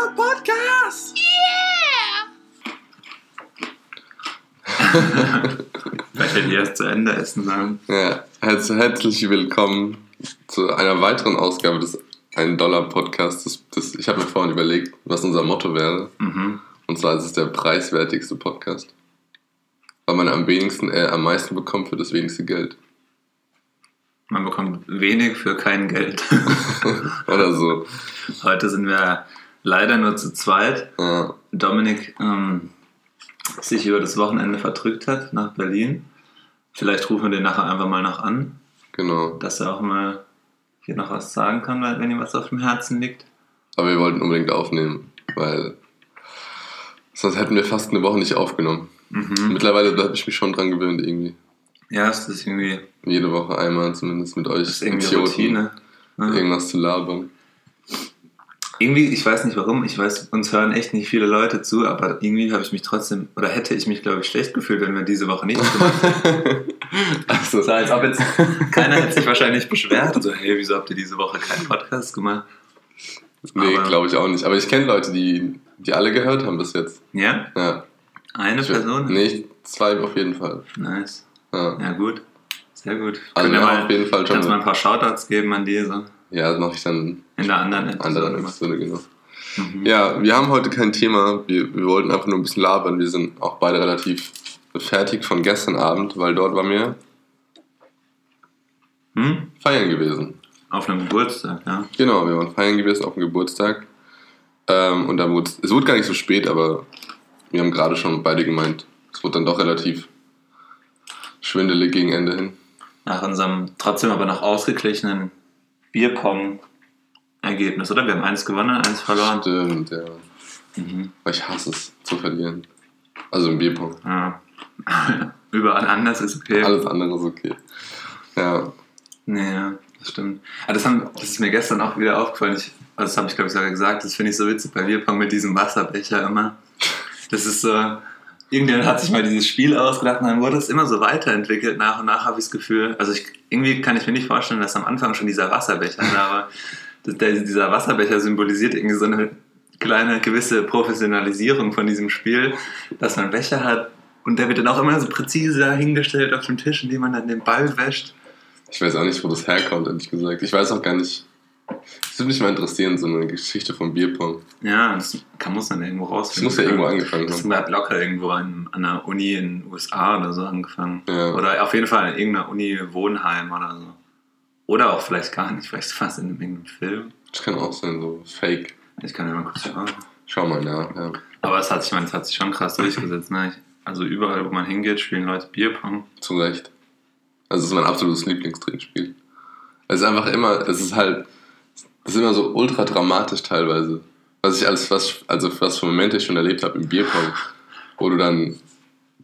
Dollar Podcast! Yeah! Vielleicht hätte ich erst zu Ende essen sollen. Ja, herz herzlich willkommen zu einer weiteren Ausgabe des Ein Dollar Podcasts. Das, das, ich habe mir vorhin überlegt, was unser Motto wäre. Mhm. Und zwar ist es der preiswertigste Podcast. Weil man am wenigsten, äh, am meisten bekommt für das wenigste Geld. Man bekommt wenig für kein Geld. Oder so. Heute sind wir leider nur zu zweit. Ja. Dominik ähm, sich über das Wochenende verdrückt hat nach Berlin. Vielleicht rufen wir den nachher einfach mal noch an, Genau. dass er auch mal hier noch was sagen kann, weil- wenn ihm was auf dem Herzen liegt. Aber wir wollten unbedingt aufnehmen, weil sonst hätten wir fast eine Woche nicht aufgenommen. Mhm. Mittlerweile habe ich mich schon dran gewöhnt, irgendwie. Ja, es ist irgendwie, Jede Woche einmal zumindest mit euch das ist irgendwie Idioten Routine. Ja. irgendwas zu labern. Irgendwie, ich weiß nicht warum, ich weiß, uns hören echt nicht viele Leute zu, aber irgendwie habe ich mich trotzdem, oder hätte ich mich, glaube ich, schlecht gefühlt, wenn wir diese Woche nichts gemacht hätten. also, So, als ob jetzt keiner hätte sich wahrscheinlich beschwert. So, hey, wieso habt ihr diese Woche keinen Podcast gemacht? nee, glaube ich auch nicht. Aber ich kenne Leute, die, die alle gehört haben bis jetzt. Ja? Ja. Eine Person? Nee, zwei auf jeden Fall. Nice. Ja, Ja, gut. Sehr gut. Also, Können wir mal, auf jeden Fall schon. kannst du mal ein paar Shoutouts geben an die, so ja das mache ich dann in der anderen Episode. anderen Episode, genau. Mhm. Ja, wir haben heute kein Thema. Wir, wir wollten einfach nur ein bisschen labern. Wir sind auch beide relativ fertig von gestern Abend, weil dort waren wir Hm? feiern gewesen. Auf einem Geburtstag, ja. Genau, wir waren feiern gewesen auf dem Geburtstag. Ähm, und dann wurde es wurde gar nicht so spät, aber wir haben gerade schon beide gemeint, es wurde dann doch relativ schwindelig gegen Ende hin. Nach unserem trotzdem aber noch ausgeglichenen Bierpong-Ergebnis, oder? Wir haben eins gewonnen, eins verloren. Stimmt, ja. Mhm. Aber ich hasse es zu verlieren. Also im Bierpong. Ja. Überall anders ist okay. Alles andere ist okay. Ja, Nee, ja, das stimmt. Aber das, haben, das ist mir gestern auch wieder aufgefallen. Ich, also das habe ich, glaube ich, sogar gesagt. Das finde ich so witzig bei Bierpong mit diesem Wasserbecher immer. Das ist so. Irgendjemand hat sich mal dieses Spiel ausgedacht und dann wurde es immer so weiterentwickelt. Nach und nach habe ich das Gefühl. Also ich, irgendwie kann ich mir nicht vorstellen, dass am Anfang schon dieser Wasserbecher da war. Der, dieser Wasserbecher symbolisiert irgendwie so eine kleine gewisse Professionalisierung von diesem Spiel, dass man Becher hat und der wird dann auch immer so präzise dahingestellt auf dem Tisch, indem man dann den Ball wäscht. ich weiß auch nicht, wo das herkommt, ehrlich gesagt. Ich weiß auch gar nicht. Es würde mich mal interessieren, so eine Geschichte vom Bierpong. Ja, das kann, muss dann irgendwo Das rausfinden. muss ja irgendwo angefangen Das haben. hat locker irgendwo an, an einer Uni in den USA oder so angefangen. Ja. Oder auf jeden Fall in irgendeiner Uni Wohnheim oder so. Oder auch vielleicht gar nicht, vielleicht fast in irgendeinem Film. Das kann auch sein, so Fake. Ich kann ja mal kurz schauen. Schau mal nach, ja. Aber es hat sich, ich meine, es hat sich schon krass durchgesetzt. Ne? Also überall, wo man hingeht, spielen Leute Bierpong. Zu Recht. Also, es ist mein absolutes Lieblingstrinkspiel. Es ist einfach immer, es ist halt, es ist immer so ultra dramatisch teilweise. Was ich alles, was, also was für Momente ich schon erlebt habe im Bierpong, wo du dann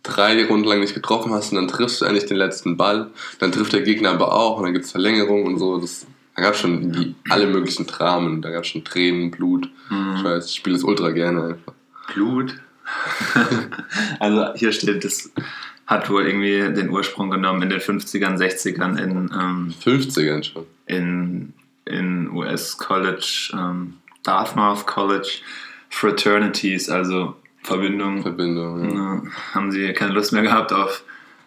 drei Runden lang nicht getroffen hast und dann triffst du endlich den letzten Ball, dann trifft der Gegner aber auch und dann gibt es Verlängerung und so. Das, da gab es schon die, alle möglichen Dramen, da gab es schon Tränen, Blut. Ich weiß, ich spiele es ultra gerne einfach. Blut. also hier steht, das hat wohl irgendwie den Ursprung genommen in den 50ern, 60ern in, ähm, 50ern schon. in, in US-College, ähm, Dartmouth College Fraternities, also Verbindungen. Verbindung. Ja. Ja, haben sie keine Lust mehr gehabt auf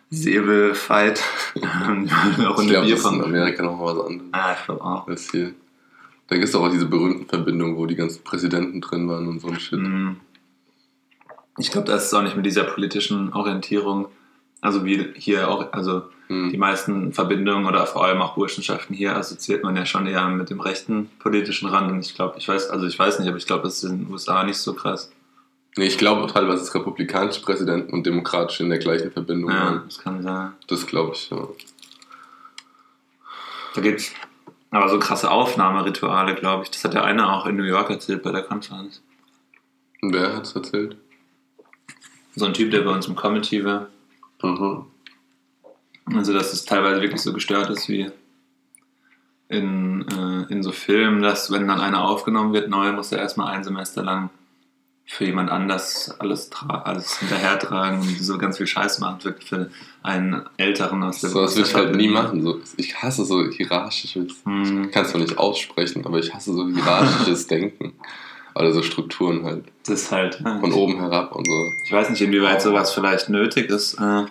Säbelfight. Auch Ich glaube, das ist in. Amerika noch was anderes. Ah, ich glaube auch. als hier. Da gibt es auch diese berühmten Verbindungen, wo die ganzen Präsidenten drin waren und so ein Shit. Mm. Ich glaube, das ist auch nicht mit dieser politischen Orientierung. Also wie hier auch, also Hm. die meisten Verbindungen oder vor allem auch Burschenschaften hier assoziiert man ja schon eher mit dem rechten politischen Rand. Und ich glaube, ich weiß, also ich weiß nicht, aber ich glaube, das ist in den USA nicht so krass. Nee, ich glaube teilweise, dass republikanische Präsidenten und demokratische in der gleichen Verbindung Ja, waren. das kann sein. Das glaube ich, ja. Da gibt's aber so krasse Aufnahmerituale, glaube ich. Das hat der eine auch in New York erzählt bei der Konferenz. Wer hat es erzählt? So ein Typ, der bei uns im Comedy war. Mhm. Also, dass es teilweise wirklich so gestört ist wie in, äh, in so Filmen, dass wenn dann einer aufgenommen wird, neu, muss er erstmal ein Semester lang für jemand anders alles, alles hinterhertragen und so ganz viel Scheiß macht, wirklich für einen Älteren aus der So, das würde ich halt nie machen. So, ich hasse so hierarchisches. Hm. Ich kann es zwar nicht aussprechen, aber ich hasse so hierarchisches Denken. Oder so Strukturen halt. Das ist halt. Ja. Von oben herab und so. Ich weiß nicht, inwieweit sowas vielleicht nötig ist. Äh,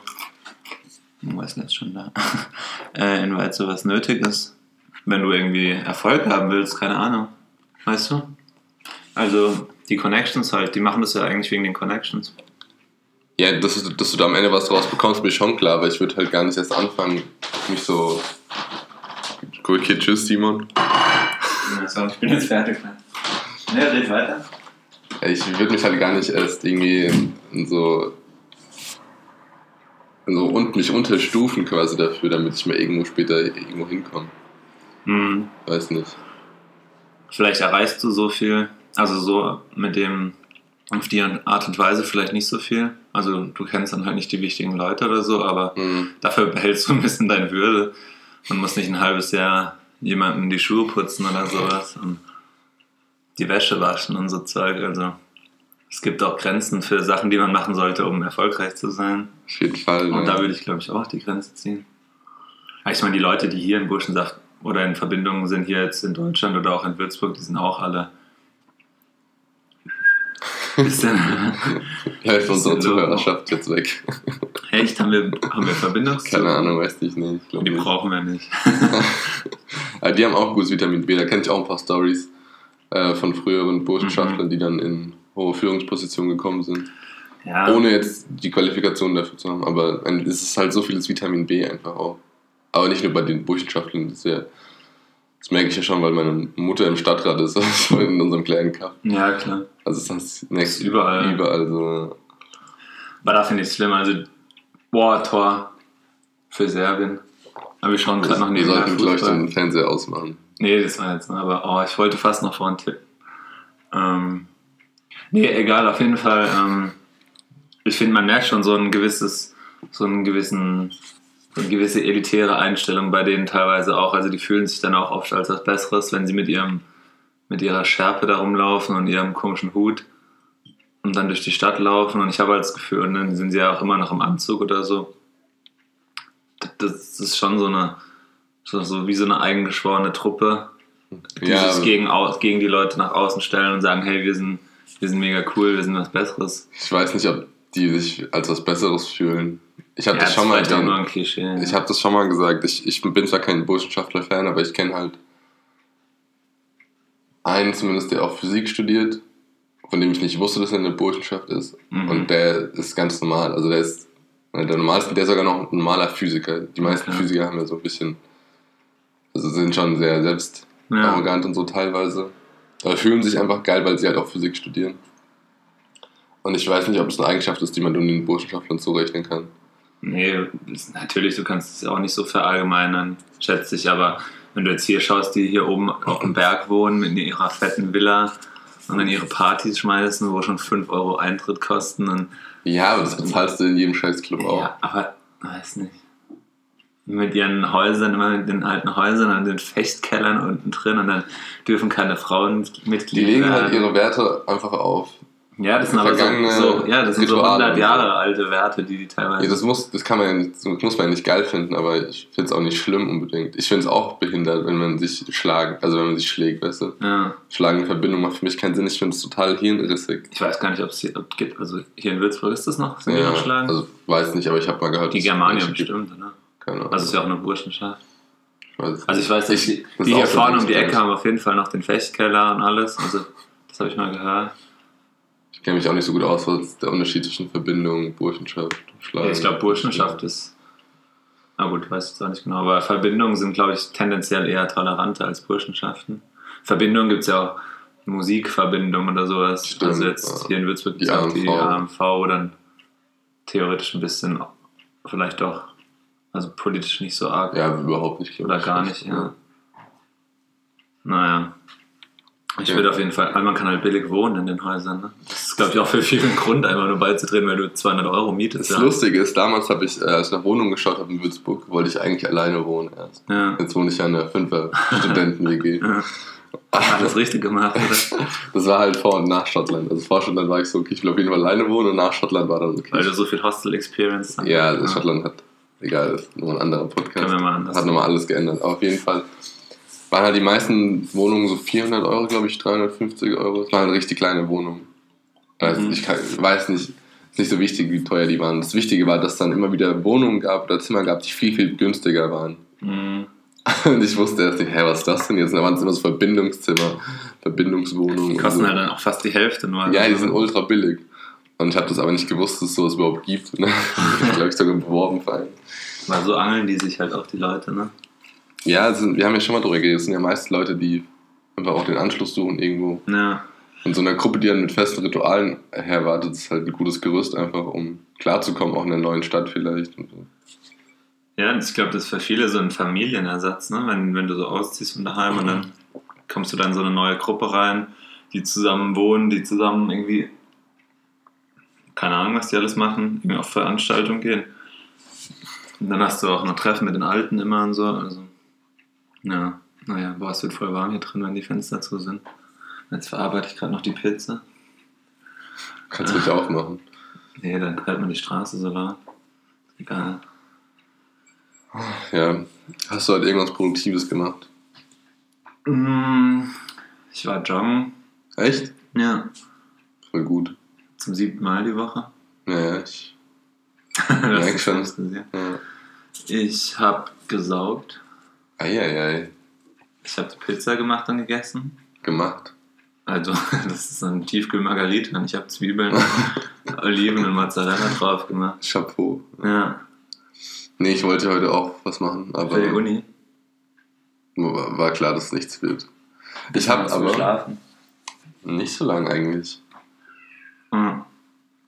wo ist denn jetzt schon da? äh, inwieweit sowas nötig ist, wenn du irgendwie Erfolg haben willst, keine Ahnung. Weißt du? Also die Connections halt, die machen das ja eigentlich wegen den Connections. Ja, dass, du- dass du da am Ende was draus bekommst, bin ich schon klar, aber ich würde halt gar nicht erst anfangen, mich so. Cool, Kid, tschüss, Simon. So, ich bin jetzt fertig. Ne, red weiter. Ja, Ich würde mich halt gar nicht erst irgendwie in, so. In so und mich unterstufen quasi dafür, damit ich mal irgendwo später irgendwo hinkomme. Hm. Weiß nicht. Vielleicht erreichst du so viel, also so mit dem, auf die Art und Weise vielleicht nicht so viel. Also du kennst dann halt nicht die wichtigen Leute oder so, aber Hm. dafür behältst du ein bisschen deine Würde und musst nicht ein halbes Jahr jemandem die Schuhe putzen oder sowas und die Wäsche waschen und so Zeug. Also es gibt auch Grenzen für Sachen, die man machen sollte, um erfolgreich zu sein. Auf jeden Fall. Und ja. da würde ich, glaube ich, auch die Grenze ziehen. Ich meine, die Leute, die hier in Burschensaft oder in Verbindung sind, hier jetzt in Deutschland oder auch in Würzburg, die sind auch alle. Bisschen. Bisschen low. Zuhörerschaft jetzt weg. Echt? Haben wir, haben wir Verbindungszug? Keine Ahnung, weiß ich nicht. Ich Die nicht. brauchen wir nicht. Die haben auch gutes Vitamin B. Da kenne ich auch ein paar Stories äh, von früheren Burschenschaftlern, Mhm. die dann in hohe Führungspositionen gekommen sind. Ja, Ohne jetzt die Qualifikation dafür zu haben. Aber es ist halt so vieles Vitamin B einfach auch. Aber nicht nur bei den Burschenschaftlern. Das, ja, das merke ich ja schon, weil meine Mutter im Stadtrat ist, also in unserem kleinen Kaff. ja klar. Also es ist, Das ist überall. Überall so. Aber da finde ich es schlimm. Also, boah, Tor für Serbien. Aber wir schauen gerade noch Wir nebenher sollten, glaube ich, Fußball. den Fernseher ausmachen. Nee, das war jetzt, aber oh, ich wollte fast noch vorhin tippen. Ähm, nee, egal, auf jeden Fall. Ähm, ich finde, man merkt schon so ein gewisses, so einen gewissen, so eine gewisse elitäre Einstellung bei denen teilweise auch. Also die fühlen sich dann auch oft als was Besseres, wenn sie mit ihrem, mit ihrer Schärpe da rumlaufen und ihrem komischen Hut und dann durch die Stadt laufen. Und ich habe halt das Gefühl, und dann sind sie ja auch immer noch im Anzug oder so. Das ist schon so eine, so, so wie so eine eigengeschworene Truppe, die Ja, sich gegen, gegen die Leute nach außen stellen und sagen, hey, wir sind, wir sind mega cool, wir sind was Besseres. ich weiß nicht, ob die sich als was Besseres fühlen. Ich habe Ja, das schon mal den- nur ein Klischee. Ich habe das schon mal gesagt. Ich, ich bin zwar kein Burschenschaftler-Fan, aber ich kenne halt einen zumindest, der auch Physik studiert, von dem ich nicht wusste, dass er eine Burschenschaft ist. Mhm. Und der ist ganz normal. Also der ist der normalste, der ist sogar noch ein normaler Physiker. Die meisten Okay. Physiker haben ja so ein bisschen, also sind schon sehr selbst Ja. arrogant und so teilweise. Aber fühlen sich einfach geil, weil sie halt auch Physik studieren. Und ich weiß nicht, ob es eine Eigenschaft ist, die man den Burschenschaftlern zurechnen kann. Nee, natürlich, du kannst es auch nicht so verallgemeinern, schätze ich, aber wenn du jetzt hier schaust, die hier oben auf dem Berg wohnen mit ihrer fetten Villa und dann ihre Partys schmeißen, wo schon 5 Euro Eintritt kosten Ja, aber das bezahlst du in jedem Scheißclub auch. Ja, aber weiß nicht. Mit ihren Häusern, immer mit den alten Häusern und den Fechtkellern unten drin und dann dürfen keine Frauen Die Mitglied legen halt ihre Werte einfach auf. ja, das sind aber so, so, ja, das sind so Rituale 100 und so. Jahre alte Werte, die die teilweise. Ja, das, muss, das, kann man ja nicht, das muss man ja nicht geil finden, aber ich finde es auch nicht schlimm unbedingt. Ich finde es auch behindert, wenn man sich schlagen, also wenn man sich schlägt, weißt du. ja, Schlagende Verbindung macht für mich keinen Sinn. Ich finde es total hirnrissig. ich weiß gar nicht, ob es hier ob gibt. Also hier in Würzburg ist das noch? Sind die noch schlagen? also weiß nicht, aber ich habe mal gehört. die gibt. bestimmt, oder? Keine Ahnung. Also es ist ja auch eine Burschenschaft. ich weiß es Also ich weiß, dass Ich- die, hier vorne um die Ecke haben auf jeden Fall noch den Fechtkeller und alles. Also das habe ich mal gehört. Ich kenne mich auch nicht so gut aus, was der Unterschied zwischen Verbindung, Burschenschaft, Schlagen. Ja, ich glaube, Burschenschaft ist. Na gut, weiß ich jetzt auch nicht genau. Aber Verbindungen sind, glaube ich, tendenziell eher toleranter als Burschenschaften. Verbindungen gibt es ja auch Musikverbindungen oder sowas. Stimmt, also jetzt ja. hier in Würzburg Die die, auch die. AMV dann theoretisch ein bisschen, vielleicht auch, also politisch nicht so arg. Ja, überhaupt nicht. Oder gar nicht, ja. Naja. Ich Ja. würde auf jeden Fall, weil man kann halt billig wohnen in den Häusern. Ne? Das ist, glaube ich, auch für viele ein Grund, einfach nur beizudrehen, weil du 200 Euro mietest. Das Lustige ist, damals habe ich, äh, als ich nach Wohnungen geschaut habe in Würzburg, wollte ich eigentlich alleine wohnen erst. Ja. Jetzt wohne ich ja in einer Fünfer-Studenten-WG. Ja. Alles richtig gemacht, oder? Das war halt vor und nach Schottland. Also vor Schottland war ich so, okay, ich will auf jeden Fall alleine wohnen und nach Schottland war dann okay. Weil du so viel Hostel-Experience hast. ja, also Schottland hat, egal, das ist nur ein anderer Podcast. Können wir mal anders Hat nochmal alles geändert. Aber auf jeden Fall waren halt die meisten Wohnungen so 400 Euro, glaube ich, 350 Euro. Es waren halt richtig kleine Wohnungen. Also Mhm. ich kann, weiß nicht, ist nicht so wichtig, wie teuer die waren. Das Wichtige war, dass es dann immer wieder Wohnungen gab oder Zimmer gab, die viel, viel günstiger waren. Mhm. Und ich wusste erst nicht, hä, was ist das denn jetzt? Und da waren es immer so Verbindungszimmer, Verbindungswohnungen. Die kosten so. halt dann auch fast die Hälfte nur. Ja, die sind ultra billig. Und ich habe das aber nicht gewusst, dass es sowas überhaupt gibt. Ne? ich glaube, ich sogar beworben für einen. Weil so angeln die sich halt auch die Leute, ne? Ja, sind, wir haben ja schon mal drüber geredet. Es sind ja meist Leute, die einfach auch den Anschluss suchen irgendwo. Ja. Und so eine Gruppe, die dann mit festen Ritualen herwartet, ist halt ein gutes Gerüst einfach, um klarzukommen, auch in einer neuen Stadt vielleicht. So. Ja, und ich glaube, das ist für viele so ein Familienersatz, ne? Wenn, wenn du so ausziehst von daheim und dann kommst du dann in so eine neue Gruppe rein, die zusammen wohnen, die zusammen irgendwie, keine Ahnung, was die alles machen, irgendwie auf Veranstaltungen gehen. Und dann hast du auch noch Treffen mit den Alten immer und so. Also, ja, naja, boah, es wird voll warm hier drin, wenn die Fenster zu sind. Jetzt verarbeite ich gerade noch die Pizza. Kannst du dich auch machen. Nee, dann hört man die Straße so laut. Egal. Ja. Hast du halt irgendwas Produktives gemacht? Mm, Ich war joggen. Echt? Ja. Voll gut. Zum siebten Mal die Woche. Ja, ja, ich. Merk schon. Ja. Ich habe gesaugt. Eieiei. Ich habe Pizza gemacht und gegessen. Gemacht. Also, das ist ein Tiefkühl-Margarita und ich habe Zwiebeln, Oliven und Mozzarella drauf gemacht. Chapeau. Ja, Nee, ich wollte heute auch was machen, aber für die Uni. war klar, dass nichts wird. Ich habe aber geschlafen. nicht so lange eigentlich. Mhm.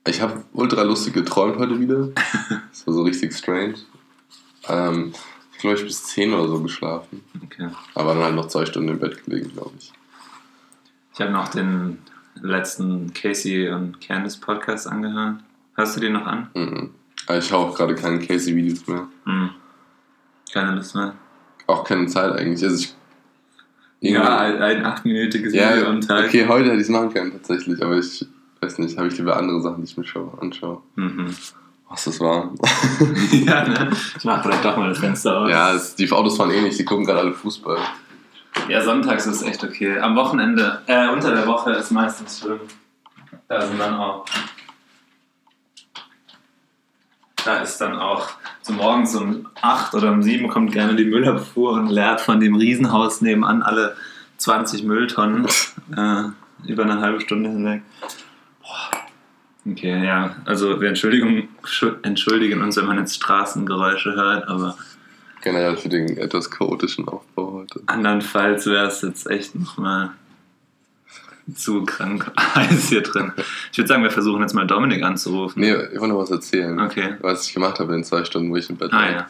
Ich habe ultra lustig geträumt heute wieder. Das war so richtig strange. Ähm, ich glaube, ich bis 10 oder so geschlafen. Okay. Aber dann halt noch zwei Stunden im Bett gelegen, glaube ich. Ich habe noch den letzten Casey und Candice Podcast angehört. Hörst du den noch an? Mhm. Aber ich schaue auch gerade keine Casey-Videos mehr. Mhm. Keine Lust mehr. Auch keine Zeit eigentlich. Also ich, Ja, ein, ein achtminütiges ja, Video am Tag. okay, heute hätte ich es machen können tatsächlich, aber ich weiß nicht, habe ich lieber andere Sachen, die ich mir schaue, anschaue. Mhm. Was das war. ja, ne? Ich mach vielleicht doch mal das Fenster aus. ja, es, die Autos fahren eh nicht, die gucken gerade alle Fußball. Ja, sonntags ist echt okay. Am Wochenende, äh, unter der Woche ist meistens schlimm. Da sind dann auch. Da ist dann auch so morgens um 8 oder um 7 kommt gerne die Müllabfuhr und leert von dem Riesenhaus nebenan alle 20 Mülltonnen äh, über eine halbe Stunde hinweg. Okay, ja, also wir entschuldigen, schu- entschuldigen uns, wenn man jetzt Straßengeräusche hört, aber Generell für den etwas chaotischen Aufbau heute. Andernfalls wäre es jetzt echt nochmal zu krank heiß hier drin. Ich würde sagen, wir versuchen jetzt mal Dominik anzurufen. Nee, ich wollte noch was erzählen. Okay. Was ich gemacht habe in zwei Stunden, wo ich im Bett Ah war. ja.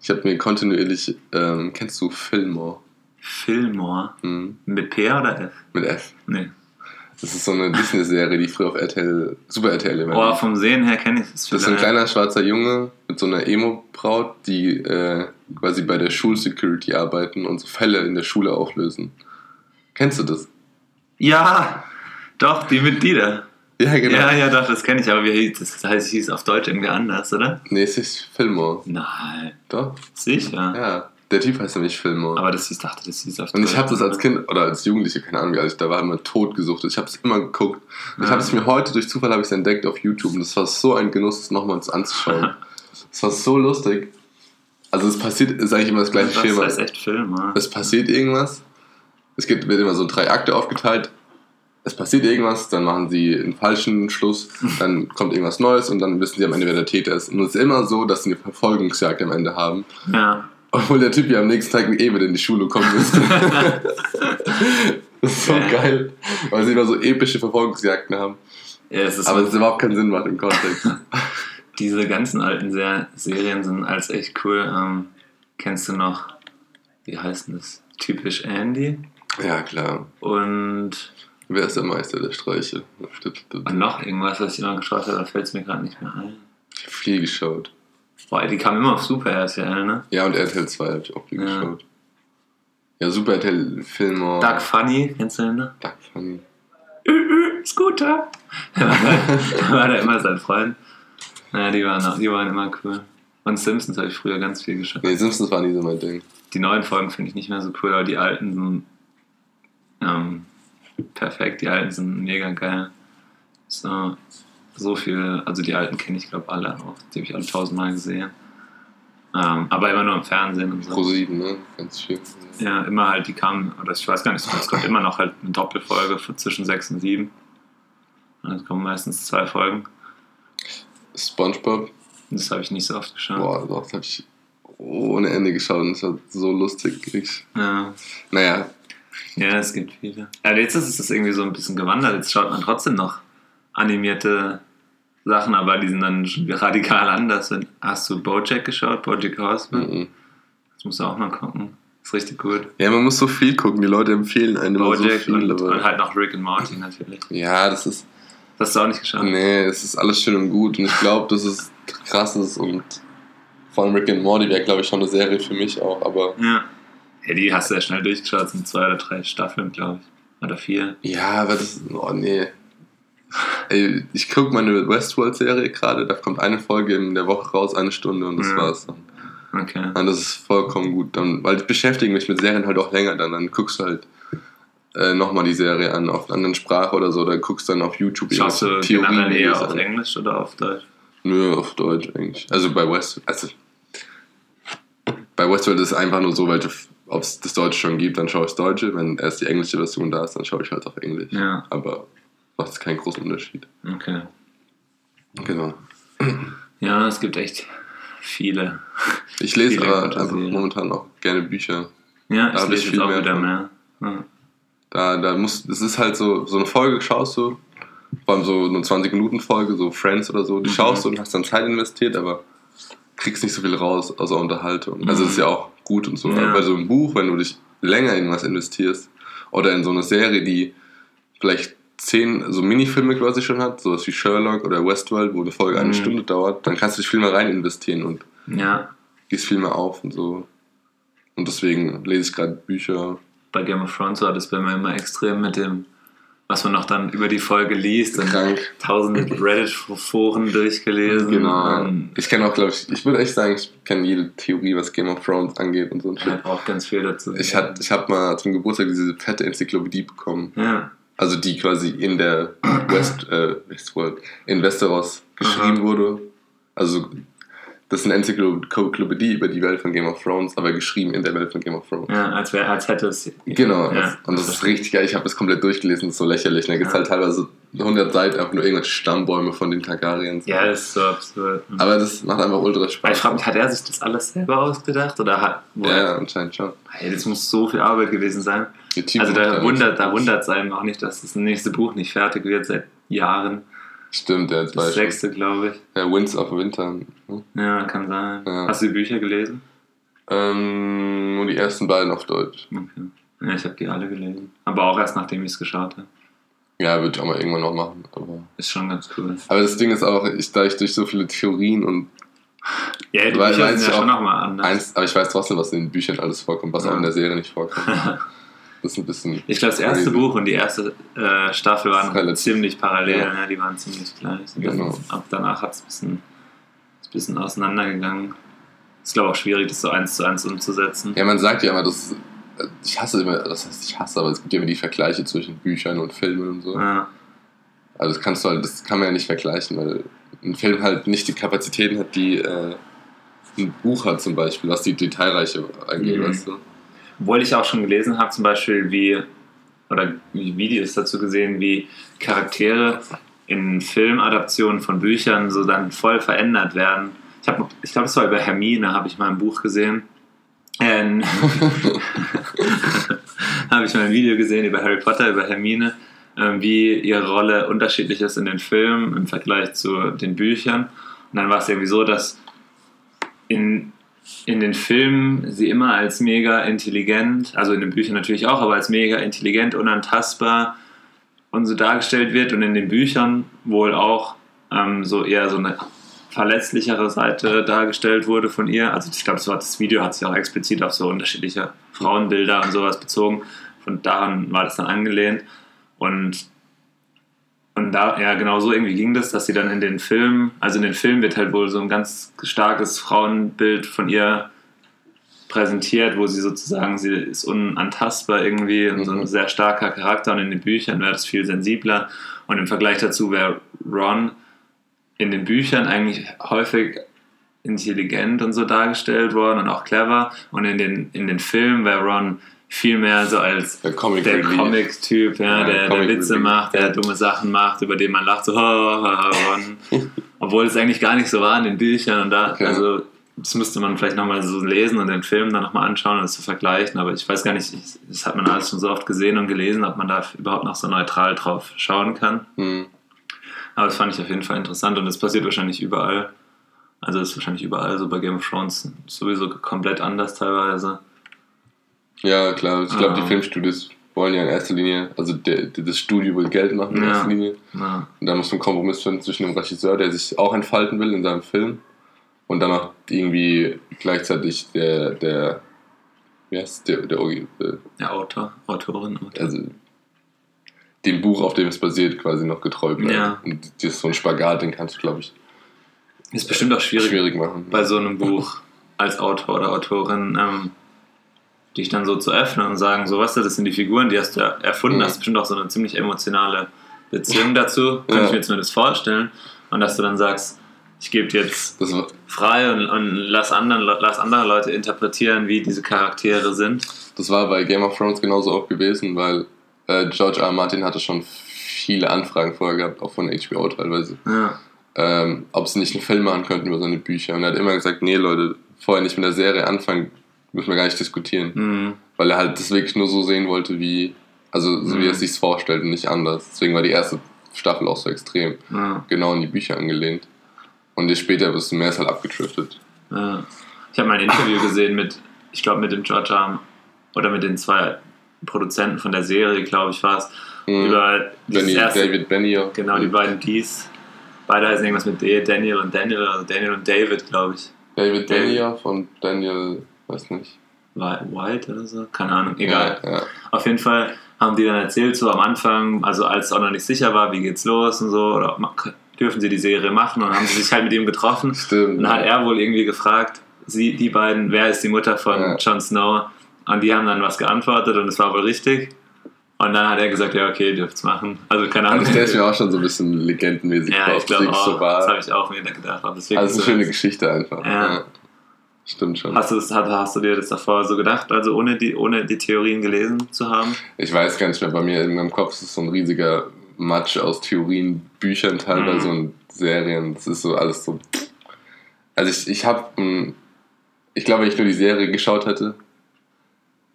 Ich habe mir kontinuierlich, ähm, kennst du Fillmore? Fillmore. Mhm. Mit P oder F? Mit F. Nee. Das ist so eine Disney-Serie, die früher auf RTL, Super RTL immer Oh, lief. vom Sehen her kenne ich es Das ist ein kleiner schwarzer Junge mit so einer Emo-Braut, die äh, quasi bei der Schulsecurity arbeiten und so Fälle in der Schule auflösen. Kennst du das? Ja, doch, die mit Dieter. Ja, genau. Ja, ja, doch, das kenne ich, aber wie hieß das? Das heißt, es hieß auf Deutsch irgendwie anders, oder? Nee, es ist Fillmore. Nein. Doch? Sicher. Ja. Der Typ heißt nämlich Fillmore. Aber das hieß, dachte, das hieß auf Und ich habe das als? Kind oder als Jugendliche, keine Ahnung, ich da war, immer tot gesucht. Ich habe es immer geguckt. Ich Ja. habe es mir heute durch Zufall habe ich entdeckt auf YouTube und das war so ein Genuss, es nochmals anzuschauen. Es war so lustig. Also es passiert, ist eigentlich immer das gleiche Das Schema. heißt echt Film, ja. Es passiert irgendwas. Es gibt, wird immer so in drei Akte aufgeteilt. Es passiert irgendwas, dann machen sie einen falschen Schluss, dann kommt irgendwas Neues und dann wissen sie am Ende, wer der Täter ist. Und es ist immer so, dass sie eine Verfolgungsjagd am Ende haben. Ja. Obwohl der Typ ja am nächsten Tag eh wieder in die Schule kommen müsste. das ist so Ja. geil, weil sie immer so epische Verfolgungsjagden haben. ja es ist Aber es überhaupt keinen Sinn macht im Kontext. Diese ganzen alten Ser Serien sind als echt cool. Ähm, kennst du noch, wie heißt denn das? Typisch Andy. ja, klar. Und, Wer ist der Meister der Streiche? und noch irgendwas, was ich immer geschaut habe, da fällt es mir gerade nicht mehr ein. Ich hab viel geschaut. Boah, die kam immer auf Super RTL, ne? Ja, und RTL 2 habe ich auch viel Ja. geschaut. Ja, super RTL Filme. Doug Funny, kennst du den noch? Duck Funny. Scooter! da war da immer sein Freund. Naja, die waren, auch- die waren immer cool. Und Simpsons habe ich früher ganz viel geschaut. Nee, Simpsons war nie so mein Ding. die neuen Folgen finde ich nicht mehr so cool, aber die alten sind ähm, perfekt. Die alten sind mega geil. So, so viel, also die alten kenne ich glaube alle auch. Die habe ich alle tausendmal gesehen. Ähm, aber immer nur im Fernsehen und so. Pro 7, ne? Ganz schön. Ja, immer halt, die kamen, oder ich weiß gar nicht, es kommt immer noch halt eine Doppelfolge zwischen 6 und 7. Und es kommen meistens zwei Folgen. Spongebob. Das habe ich nicht so oft geschaut. Boah, doch, das habe ich ohne Ende geschaut und es war so lustig. Ich, Ja. naja, ja, es gibt viele. Ja, jetzt ist es irgendwie so ein bisschen gewandert. Jetzt schaut man trotzdem noch animierte Sachen, aber die sind dann schon radikal anders. Hast du Bojack geschaut? Bojack Horseman? mhm. Das musst du auch mal gucken. Ist richtig gut. ja, man muss so viel gucken. Die Leute empfehlen einem immer so Bojack viel. und, und halt noch Rick and Morty natürlich. ja, das ist, Das hast du auch nicht geschaut? nee, es ist alles schön und gut und ich glaube, krass ist und vor allem Rick and Morty wäre, glaube ich, schon eine Serie für mich auch, aber Ja. Ja, die hast du ja schnell durchgeschaut. Das sind zwei oder drei Staffeln, glaube ich. Oder vier. ja, aber das, oh nee. Ey, ich gucke meine Westworld-Serie gerade, da kommt eine Folge in der Woche raus, eine Stunde und das Ja. war's dann. Okay. Und das ist vollkommen gut, dann, weil ich beschäftige mich mit Serien halt auch länger dann, dann guckst du halt äh, nochmal die Serie an, auf einer anderen Sprache oder so, oder guckst dann auf YouTube Schaust du generell eher Theorien auf an. Englisch oder auf Deutsch? Nö, auf Deutsch eigentlich. Also bei West, also bei Westworld ist es einfach nur so, weil ob es das Deutsche schon gibt, dann schaue ich das Deutsche. Wenn erst die englische Version da ist, dann schaue ich halt auf Englisch. Ja. Aber macht es keinen großen Unterschied. Okay. Genau. Ja, es gibt echt viele. Ich lese Viele aber einfach momentan auch gerne Bücher. Ja, Da ich ich lese jetzt viel auch mehr wieder von. mehr. Ja. Da, da muss, das ist halt so, so eine Folge schaust du, vor allem so eine 20-Minuten-Folge, so Friends oder so, die Mhm. schaust du und hast dann Zeit investiert, aber kriegst nicht so viel raus außer Unterhaltung. Also Mhm. das ist ja auch gut und so. Ja. Aber bei so einem Buch, wenn du dich länger in was investierst oder in so eine Serie, die vielleicht zehn so Minifilme quasi schon hat, sowas wie Sherlock oder Westworld, wo eine Folge eine Mhm. Stunde dauert, dann kannst du dich viel mehr rein investieren und ja, gehst viel mehr auf und so. Und deswegen lese ich gerade Bücher. bei Game of Thrones war das bei mir immer extrem mit dem, was man noch dann über die Folge liest. Und Krank. tausende Reddit-Foren durchgelesen. Genau. Und Ich kenne auch, glaube ich, ich würde echt sagen, ich kenne jede Theorie, was Game of Thrones angeht und so ich habe auch ganz viel dazu. Ich, hat, ich habe mal zum Geburtstag diese fette Enzyklopädie bekommen. ja, Also die quasi in der West, äh, Westworld, in Westeros geschrieben Aha. wurde. Also das ist eine Enzyklopädie über die Welt von Game of Thrones, aber geschrieben in der Welt von Game of Thrones. ja als, wär, als hätte es. Genau, Ja. das, und das ist richtig geil. Ich habe das komplett durchgelesen, das ist so lächerlich. Und Da gibt es Ja. halt teilweise 100 Seiten einfach nur irgendwelche Stammbäume von den Targaryens. Ja, das ist so absurd. Aber das macht einfach ultra Weil ich Spaß. frage mich, hat er sich das alles selber ausgedacht? Oder hat. Ja, ja, anscheinend schon. Hey, das muss so viel Arbeit gewesen sein. Team Also da ja wundert, da wundert es einem auch nicht, dass das nächste Buch nicht fertig wird seit Jahren. Stimmt, der Das zwei sechste, glaube ich. Ja, Winds of Winter. ne? Ja, kann sein. Ja. Hast du die Bücher gelesen? Ähm, nur die ersten beiden auf Deutsch. Okay. Ja, ich habe die alle gelesen. Aber auch erst nachdem ich es geschaut habe. Ja, würde ich auch mal irgendwann noch machen. Aber, Ist schon ganz cool. aber das Ding ist auch, ich, da ich durch so viele Theorien und Ja, die Bücher sind ja schon auch nochmal anders. eins, aber ich weiß trotzdem, was in den Büchern alles vorkommt, was Ja. auch in der Serie nicht vorkommt. Ist ein bisschen. Ich glaube, das erste crazy. Buch und die erste äh, Staffel waren ziemlich parallel. Ja. Ja. die waren ziemlich gleich. Und Genau. dann, ab danach hat es ein bisschen, bisschen auseinandergegangen. Ist, glaube ich, auch schwierig, das so eins zu eins umzusetzen. Ja, man sagt ja immer, dass. Ich hasse immer, das heißt, ich hasse, aber es gibt ja immer die Vergleiche zwischen Büchern und Filmen und so. Ja. Also das kannst du halt, das kann man ja nicht vergleichen, weil ein Film halt nicht die Kapazitäten hat, die äh, ein Buch hat zum Beispiel, was die Detailreiche angeht, Mhm. weißt du? Obwohl ich auch schon gelesen habe, zum Beispiel, wie, oder Videos dazu gesehen, wie Charaktere in Filmadaptionen von Büchern so dann voll verändert werden. Ich, ich glaube, es war über Hermine, habe ich mal ein Buch gesehen. Ähm, habe ich mal ein Video gesehen über Harry Potter, über Hermine, ähm, wie ihre Rolle unterschiedlich ist in den Filmen im Vergleich zu den Büchern. Und dann war es irgendwie so, dass in, in den Filmen sie immer als mega intelligent, also in den Büchern natürlich auch, aber als mega intelligent, unantastbar und so dargestellt wird und in den Büchern wohl auch ähm, so eher so eine verletzlichere Seite dargestellt wurde von ihr. Also ich glaube, das, war- das Video hat sich auch explizit auf so unterschiedliche Frauenbilder und sowas bezogen. Von daran war das dann angelehnt. Und, und da, ja, genau so irgendwie ging das, dass sie dann in den Filmen, also in den Filmen wird halt wohl so ein ganz starkes Frauenbild von ihr präsentiert, wo sie sozusagen, sie ist unantastbar irgendwie, mhm. so ein sehr starker Charakter und in den Büchern wäre das viel sensibler. Und im Vergleich dazu wäre Ron in den Büchern eigentlich häufig intelligent und so dargestellt worden und auch clever. Und in den, in den Filmen wäre Ron viel mehr so als der Comic-Typ, Comic ja, ja, der, der Witze Relief. macht, der dumme Sachen macht, über den man lacht, so. Obwohl es eigentlich gar nicht so war in den Büchern. Und da, okay. also das müsste man vielleicht nochmal so lesen und den Film dann nochmal anschauen und das zu vergleichen. Aber ich weiß gar nicht, das hat man alles schon so oft gesehen und gelesen, ob man da überhaupt noch so neutral drauf schauen kann. Mhm. Aber das fand ich auf jeden Fall interessant und das passiert wahrscheinlich überall. Also das ist wahrscheinlich überall so bei Game of Thrones sowieso komplett anders teilweise. Ja, klar. Ich glaube, die Filmstudios wollen ja in erster Linie, also der, das Studio will Geld machen in ja. erster Linie. Ja. Und da muss man einen Kompromiss finden zwischen dem Regisseur, der sich auch entfalten will in seinem Film und dann auch irgendwie gleichzeitig der, der, wie heißt der, der, der, der Autor, Autorin. Autor. Also dem Buch, auf dem es basiert, quasi noch getreu bleiben. Ja. Und das ist so ein Spagat, den kannst du, glaube ich, ist bestimmt auch schwierig, schwierig machen. bei so einem Buch als Autor oder Autorin, ähm, dich dann so zu öffnen und sagen, so was, das sind die Figuren, die hast du erfunden, mhm. hast bestimmt auch so eine ziemlich emotionale Beziehung dazu, kann ja. ich mir das vorstellen. Und dass du dann sagst, ich gebe jetzt frei und, und lass, anderen, lass andere Leute interpretieren, wie diese Charaktere sind. Das war bei Game of Thrones genauso auch gewesen, weil äh, George R. R. Martin hatte schon viele Anfragen vorher gehabt, auch von HBO teilweise. Ja. Ähm, ob sie nicht einen Film machen könnten über seine Bücher. Und er hat immer gesagt, nee Leute, vorher nicht mit der Serie anfangen, müssen wir gar nicht diskutieren. Mhm. Weil er halt das wirklich nur so sehen wollte, wie, also so mhm. wie er es sich vorstellt und nicht anders. Deswegen war die erste Staffel auch so extrem ja. genau in die Bücher angelehnt. Und je später bist du mehr ist halt abgetriftet. Ja. Ich habe mal ein Interview gesehen mit, ich glaube, mit dem George Arm oder mit den zwei Produzenten von der Serie, glaube ich, war es. Mhm. Über Benny, erste, David Benioff. Genau, mhm. die beiden Ds. Beide heißen irgendwas mit D, Daniel und Daniel, also Daniel und David, glaube ich. David Benioff und Daniel, weiß nicht. White oder so? Keine Ahnung, egal. Ja, ja. Auf jeden Fall haben die dann erzählt, so am Anfang, also als es auch noch nicht sicher war, wie geht's los und so, oder dürfen sie die Serie machen und haben sie sich halt mit ihm getroffen. Stimmt. Und dann hat er wohl irgendwie gefragt, sie, die beiden, wer ist die Mutter von ja. Jon Snow? Und die haben dann was geantwortet und es war wohl richtig. Und dann hat er gesagt, ja, okay, dürft's machen. Also keine Ahnung. Also der ist mir auch schon so ein bisschen legendenmäßig ja, Ich glaube auch, so das habe ich auch mir gedacht. also eine so schöne Geschichte einfach. Ja. Stimmt schon. Hast du, das, hast du dir das davor so gedacht, also ohne die, ohne die Theorien gelesen zu haben? Ich weiß gar nicht mehr, bei mir in meinem Kopf ist es so ein riesiger Matsch aus Theorien, Büchern teilweise mhm. und Serien. Das ist so alles so. Also ich, ich habe, ich glaube, wenn ich nur die Serie geschaut hätte,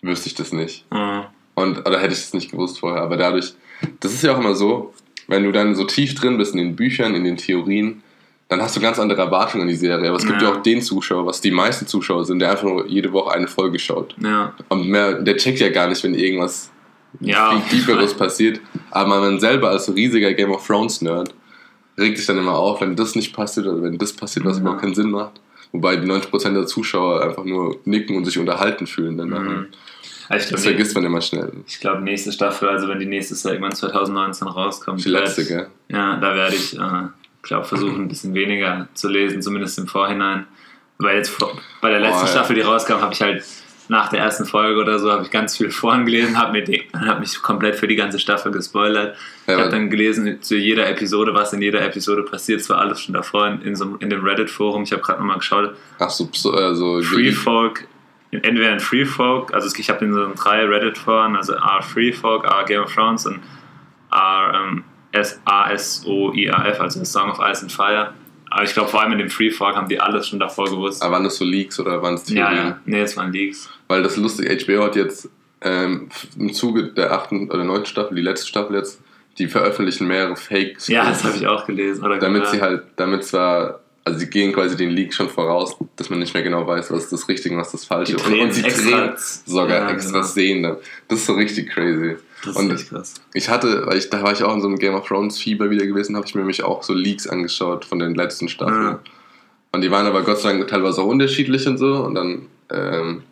wüsste ich das nicht. Mhm. Und, oder hätte ich das nicht gewusst vorher. Aber dadurch, das ist ja auch immer so, wenn du dann so tief drin bist in den Büchern, in den Theorien, dann hast du ganz andere Erwartungen an die Serie. Aber es gibt ja. ja auch den Zuschauer, was die meisten Zuschauer sind, der einfach nur jede Woche eine Folge schaut. Ja. Und mehr, der checkt ja gar nicht, wenn irgendwas ja. viel Tieferes passiert. Aber man selber als riesiger Game of Thrones Nerd regt sich dann immer auf, wenn das nicht passiert oder wenn das passiert, was ja. überhaupt keinen Sinn macht. Wobei die 90% der Zuschauer einfach nur nicken und sich unterhalten fühlen. Dann mhm. Also glaub, das vergisst man immer schnell. Ich glaube, nächste Staffel, also wenn die nächste irgendwann 2019 rauskommt. Die letzte, gell? Ja, da werde ich, äh, glaube versuchen, ein bisschen weniger zu lesen, zumindest im Vorhinein. Weil jetzt bei der letzten oh, Staffel, die rauskam, habe ich halt nach der ersten Folge oder so habe ich ganz viel vorhin gelesen, habe hab mich komplett für die ganze Staffel gespoilert. Ja, ich habe dann gelesen zu jeder Episode, was in jeder Episode passiert. Es war alles schon davor in, in, so, in dem Reddit-Forum. Ich habe gerade nochmal geschaut. Ach so, also Free Folk, entweder in Free Folk, also ich habe in so drei Reddit-Foren, also R Free Folk, R Game of Thrones und R ähm, S A S O I A also Song of Ice and Fire. Aber ich glaube, vor allem in dem Free Fork haben die alles schon davor gewusst. Aber waren das so Leaks oder waren es Theorien? Ja, ja. Nee, es waren Leaks. Weil das lustige HBO hat jetzt ähm, im Zuge der achten oder neunten Staffel, die letzte Staffel jetzt, die veröffentlichen mehrere Fakes. Ja, das habe ich auch gelesen. Oder damit sie halt, damit zwar, also sie gehen quasi den Leak schon voraus, dass man nicht mehr genau weiß, was ist das Richtige und was das Falsche. Und, und sie drehen sogar ja, extra genau. Szenen. Das ist so richtig crazy. Das und ist krass. Ich hatte, weil ich, da war ich auch in so einem Game of Thrones Fieber wieder gewesen, habe ich mir mich auch so Leaks angeschaut von den letzten Staffeln. Ja. Und die waren aber Gott sei Dank teilweise auch unterschiedlich und so. Und dann, ähm,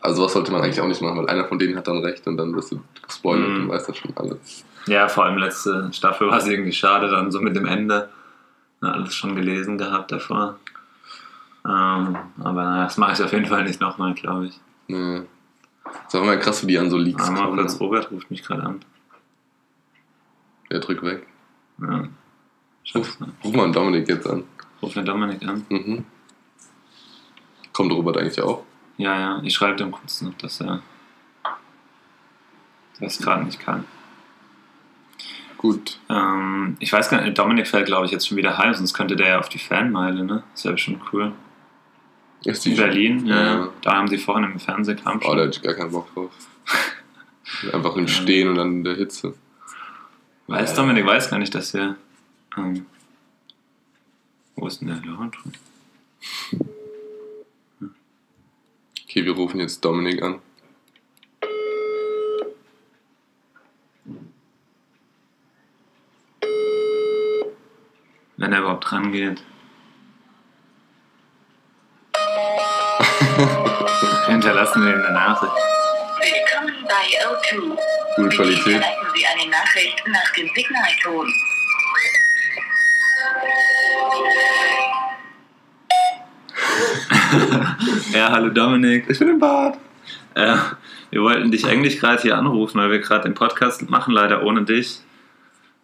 also was sollte man eigentlich auch nicht machen, weil einer von denen hat dann recht und dann wirst du gespoilert mhm. und weißt das schon alles. Ja, vor allem letzte Staffel war es irgendwie schade, dann so mit dem Ende. Na, alles schon gelesen gehabt davor. Ähm, aber das mache ich auf jeden Fall nicht nochmal, glaube ich. Nee. Ist auch immer krass, wie die an so Leaks Aber mal kommen. kurz, Robert ruft mich gerade an. Ja, drück weg. Ja. Ruf, ruf mal Dominik jetzt an. Ruf den Dominik an. Mhm. Kommt Robert eigentlich auch? Ja, ja, ich schreibe dem kurz noch, dass er das gerade nicht kann. Gut. Ähm, ich weiß gar nicht, Dominik fällt, glaube ich, jetzt schon wieder heim, sonst könnte der ja auf die Fanmeile, ne? Das wäre bestimmt cool. Ist In die Berlin, ja. Ja. ja. Da haben sie vorhin im Fernsehkampf Oh, da schon. hätte ich gar keinen Bock drauf. Einfach im Stehen und dann in der Hitze. Weiß Dominik weiß gar nicht, dass wir. Ähm, wo ist denn der Johann drin? Okay, wir rufen jetzt Dominik an. Wenn er überhaupt rangeht. Hinterlassen wir ihm eine Nachricht. Willkommen bei O2. Gute Qualität. hinterlassen Sie eine Nachricht nach dem Signalton. Ja, hallo Dominik. Ich bin im Bad. Äh, wir wollten dich eigentlich gerade hier anrufen, weil wir gerade den Podcast machen, leider ohne dich.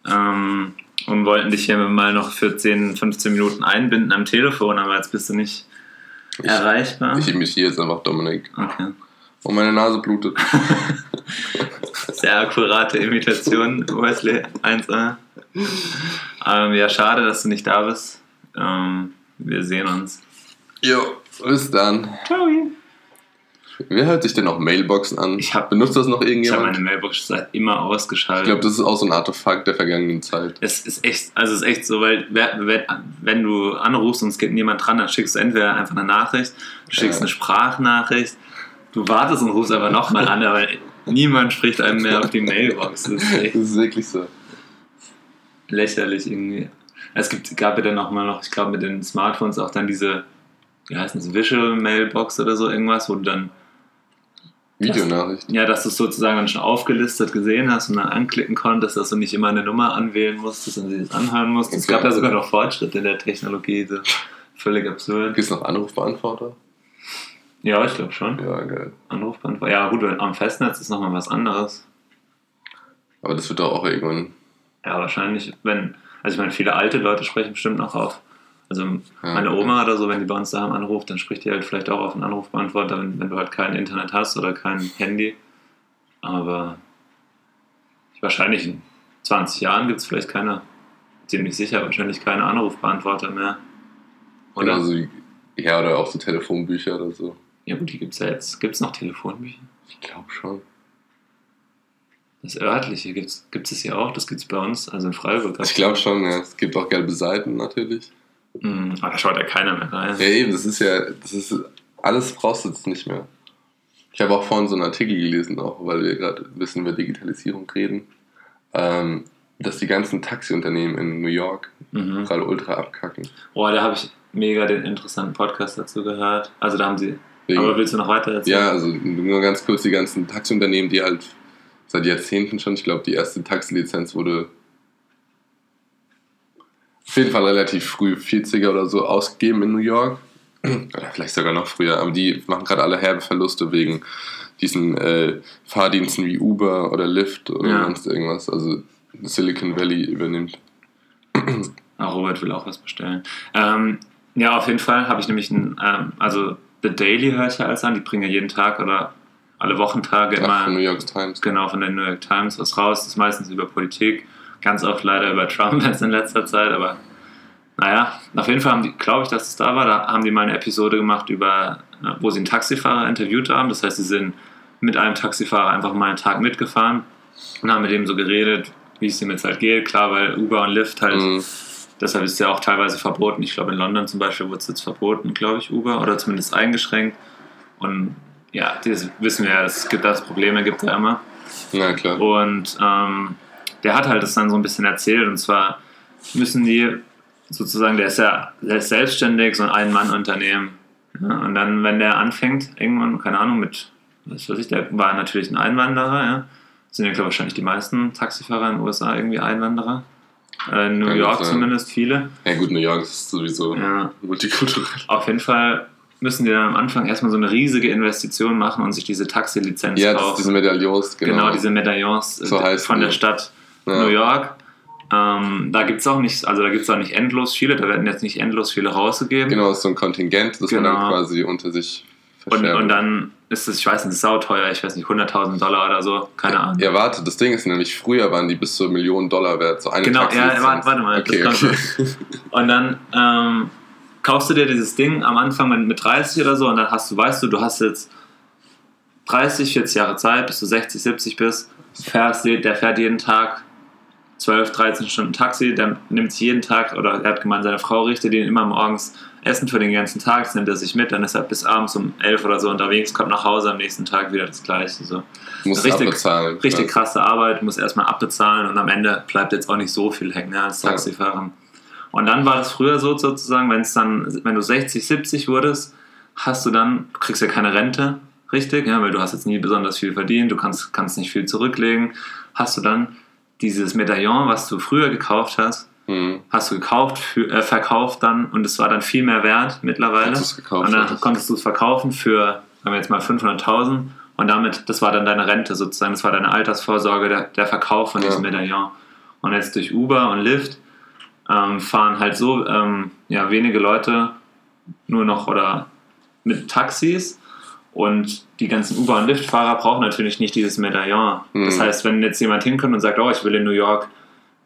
Ähm, und wollten dich hier mal noch für 10, 15 Minuten einbinden am Telefon, aber jetzt bist du nicht Ich, erreichbar. ich imitiere jetzt einfach Dominik. Okay. Und meine Nase blutet. Sehr akkurate Imitation, Wesley 1A. Ähm, ja, schade, dass du nicht da bist. Ähm, wir sehen uns. Jo, bis dann. Ciao. Wer hört sich denn noch Mailboxen an? Ich hab- Benutzt das noch Ich habe irgendjemand? meine Mailbox seit immer ausgeschaltet. Ich glaube, das ist auch so ein Artefakt der vergangenen Zeit. Es ist echt, also es ist echt so, weil wenn du anrufst und es geht niemand dran, dann schickst du entweder einfach eine Nachricht, du schickst Ja. eine Sprachnachricht, du wartest und rufst aber nochmal an, aber niemand spricht einem mehr auf die Mailbox. Das ist echt Das ist wirklich so. lächerlich irgendwie. Es gibt, gab ja dann nochmal noch, ich glaube mit den Smartphones auch dann diese, wie heißt das, Visual Mailbox oder so irgendwas, wo du dann, Videonachricht. ja, dass du es sozusagen dann schon aufgelistet gesehen hast und dann anklicken konntest, dass du nicht immer eine Nummer anwählen musstest und sie das anhören musstest. Es Okay. gab da sogar noch Fortschritte in der Technologie, so völlig absurd. Gibt es noch Anrufbeantworter? Ja, ich glaube schon. Ja, geil. Anrufbeantworter. Ja, gut, am Festnetz ist nochmal was anderes. Aber das wird doch auch irgendwann. Ja, wahrscheinlich, wenn, also ich meine, viele alte Leute sprechen bestimmt noch auf. Also Ja, meine. Oma oder so, wenn die bei uns daheim anruft, dann spricht die halt vielleicht auch auf einen Anrufbeantworter, wenn, wenn du halt kein Internet hast oder kein Handy. Aber wahrscheinlich in 20 Jahren gibt es vielleicht keine, ziemlich sicher, wahrscheinlich keine Anrufbeantworter mehr. Oder? Wie, ja, oder auch so Telefonbücher oder so. Ja gut, die gibt es ja jetzt. Gibt es noch Telefonbücher? Ich glaube schon. Das örtliche gibt es hier auch, das gibt es bei uns, also in Freiburg. Ich glaube schon, ja. Es gibt auch gelbe Seiten natürlich. Mhm, aber da schaut ja keiner mehr rein. Ja, eben, das ist ja, das ist, alles brauchst du jetzt nicht mehr. Ich habe auch vorhin so einen Artikel gelesen, auch weil wir gerade ein bisschen über Digitalisierung reden, ähm, dass die ganzen Taxiunternehmen in New York Mhm. gerade ultra abkacken. Boah, da habe ich mega den interessanten Podcast dazu gehört. Also da haben sie. Wegen, Aber willst du noch weiter erzählen? ja, also nur ganz kurz, die ganzen Taxiunternehmen, die halt seit Jahrzehnten schon, ich glaube, die erste Taxilizenz wurde auf jeden Fall relativ früh, 40er oder so, ausgegeben in New York. Oder vielleicht sogar noch früher, aber die machen gerade alle herbe Verluste wegen diesen äh, Fahrdiensten wie Uber oder Lyft oder Ja. sonst irgendwas. Also Silicon Valley übernimmt. Ah, Robert will auch was bestellen. Ähm, ja, auf jeden Fall habe ich nämlich ein, ähm, also The Daily höre ich ja alles an, die bringen ja jeden Tag oder alle Wochentage Ach, immer von New York Times. genau von der New York Times was raus. Das ist meistens über Politik, ganz oft leider über Trump jetzt in letzter Zeit, aber naja, auf jeden Fall haben die, glaube ich, dass es da war, da haben die mal eine Episode gemacht über, äh, wo sie einen Taxifahrer interviewt haben. Das heißt, sie sind mit einem Taxifahrer einfach mal einen Tag mitgefahren und haben mit dem so geredet, wie es ihm jetzt halt geht. Klar, weil Uber und Lyft halt Mhm. Deshalb ist es ja auch teilweise verboten. Ich glaube, in London zum Beispiel wurde es jetzt verboten, glaube ich, Uber, oder zumindest eingeschränkt. Und ja, das wissen wir ja, es gibt das Probleme, gibt es ja immer. Na klar. Und ähm, der hat halt das dann so ein bisschen erzählt. Und zwar müssen die sozusagen, der ist ja der ist selbstständig, so ein Ein-Mann-Unternehmen. Ja, und dann, wenn der anfängt, irgendwann, keine Ahnung, mit, was weiß ich, der war natürlich ein Einwanderer, ja. Sind ja, glaube ich, wahrscheinlich die meisten Taxifahrer in den USA irgendwie Einwanderer. Äh, in New Kann York zumindest viele. Ja gut, New York ist sowieso Ja. multikulturell. Auf jeden Fall müssen die dann am Anfang erstmal so eine riesige Investition machen und sich diese Taxilizenz Ja, kaufen. diese Medaillons, genau. genau. diese Medaillons äh, So von der. Stadt Ja. New York. Ähm, da gibt es auch nicht, also da gibt es auch nicht endlos viele, da werden jetzt nicht endlos viele rausgegeben. Genau, das ist so ein Kontingent, das man Genau. dann quasi unter sich Und, und dann ist es, ich weiß nicht, sauteuer, ich weiß nicht, 100.000 Dollar oder so, keine Ahnung. Ja, warte, das Ding ist nämlich, früher waren die bis zu Millionen Dollar wert. So eine Genau, ja, warte, warte mal, Okay, okay. Und dann ähm, kaufst du dir dieses Ding am Anfang mit, mit 30 oder so und dann hast du, weißt du, du hast jetzt 30, 40 Jahre Zeit, bis du 60, 70 bist, fährst, der fährt jeden Tag 12, 13 Stunden Taxi, der nimmt sich jeden Tag, oder er hat gemeint, seine Frau richtet ihn immer morgens Essen für den ganzen Tag, das nimmt er sich mit, dann ist er bis abends um 11 oder so unterwegs, kommt nach Hause, am nächsten Tag wieder das Gleiche. So. Musst Richtig- abbezahlen. Richtig krasse Arbeit, muss erstmal abbezahlen und am Ende bleibt jetzt auch nicht so viel hängen ne, als Ja. Taxifahrer. Und dann war das früher so sozusagen, wenn es dann, wenn du 60, 70 wurdest, hast du dann, du kriegst ja keine Rente, richtig, ja, weil du hast jetzt nie besonders viel verdient, du kannst, kannst nicht viel zurücklegen, hast du dann dieses Medaillon, was du früher gekauft hast, Hm. hast du gekauft, für, äh, verkauft dann und es war dann viel mehr wert mittlerweile. Gekauft und dann konntest du es verkaufen für, sagen wir jetzt mal 500.000 und damit, das war dann deine Rente sozusagen, das war deine Altersvorsorge, der, der Verkauf von Ja. diesem Medaillon. Und jetzt durch Uber und Lyft ähm, fahren halt so ähm, ja, wenige Leute nur noch oder mit Taxis und die ganzen Uber- und Lyft-Fahrer brauchen natürlich nicht dieses Medaillon. Das Mhm. heißt, wenn jetzt jemand hinkommt und sagt, oh, ich will in New York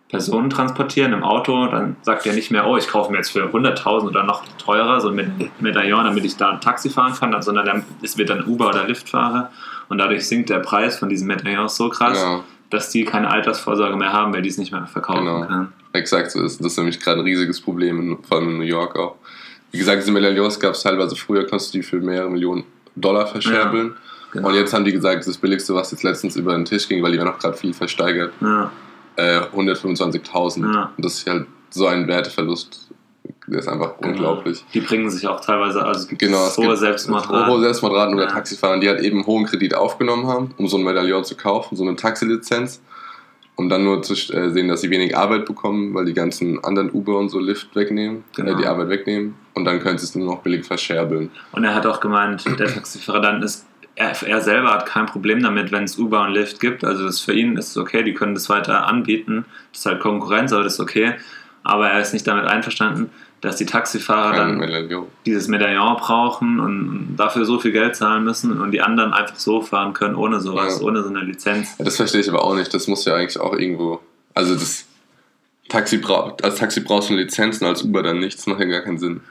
Personen transportieren im Auto, dann sagt er nicht mehr, oh, ich kaufe mir jetzt für 100.000 oder noch teurer so ein Meda- Medaillon, damit ich da ein Taxi fahren kann, sondern dann, es wird dann Uber- oder Lyft-Fahrer und dadurch sinkt der Preis von diesen Medaillons so krass, Genau, dass die keine Altersvorsorge mehr haben, weil die es nicht mehr verkaufen Genau. können. exakt so ist. Das ist nämlich gerade ein riesiges Problem, vor allem in New York auch. Wie gesagt, diese Medaillons gab es teilweise früher, konntest du die für mehrere Millionen Dollar verscherbeln. Genau. Und jetzt haben die gesagt, das billigste, was jetzt letztens über den Tisch ging, weil die werden auch gerade viel versteigert, Ja, äh, 125.000. Ja. Und das ist halt so ein Werteverlust. Der ist einfach unglaublich. Die bringen sich auch teilweise, also es gibt Genau, es hohe gibt Selbstmordraten. hohe Selbstmordraten oder Ja. Taxifahrer, die halt eben hohen Kredit aufgenommen haben, um so ein Medaillon zu kaufen, so eine Taxilizenz, um dann nur zu äh, sehen, dass sie wenig Arbeit bekommen, weil die ganzen anderen Uber und so Lyft wegnehmen, Genau. äh, die Arbeit wegnehmen und dann können sie es nur noch billig verscherbeln. Und er hat auch gemeint, der Taxifahrer dann ist, er, er selber hat kein Problem damit, wenn es Uber und Lyft gibt. Also das für ihn ist es okay, die können das weiter anbieten. Das ist halt Konkurrenz, aber das ist okay. Aber er ist nicht damit einverstanden, dass die Taxifahrer dann Medaillon. dieses Medaillon brauchen und dafür so viel Geld zahlen müssen und die anderen einfach so fahren können, ohne sowas, Ja. ohne so eine Lizenz. Ja, das verstehe ich aber auch nicht. Das muss ja eigentlich auch irgendwo. Also das Taxi braucht, als Taxi brauchst du eine Lizenz und als Uber dann nichts, macht ja gar keinen Sinn.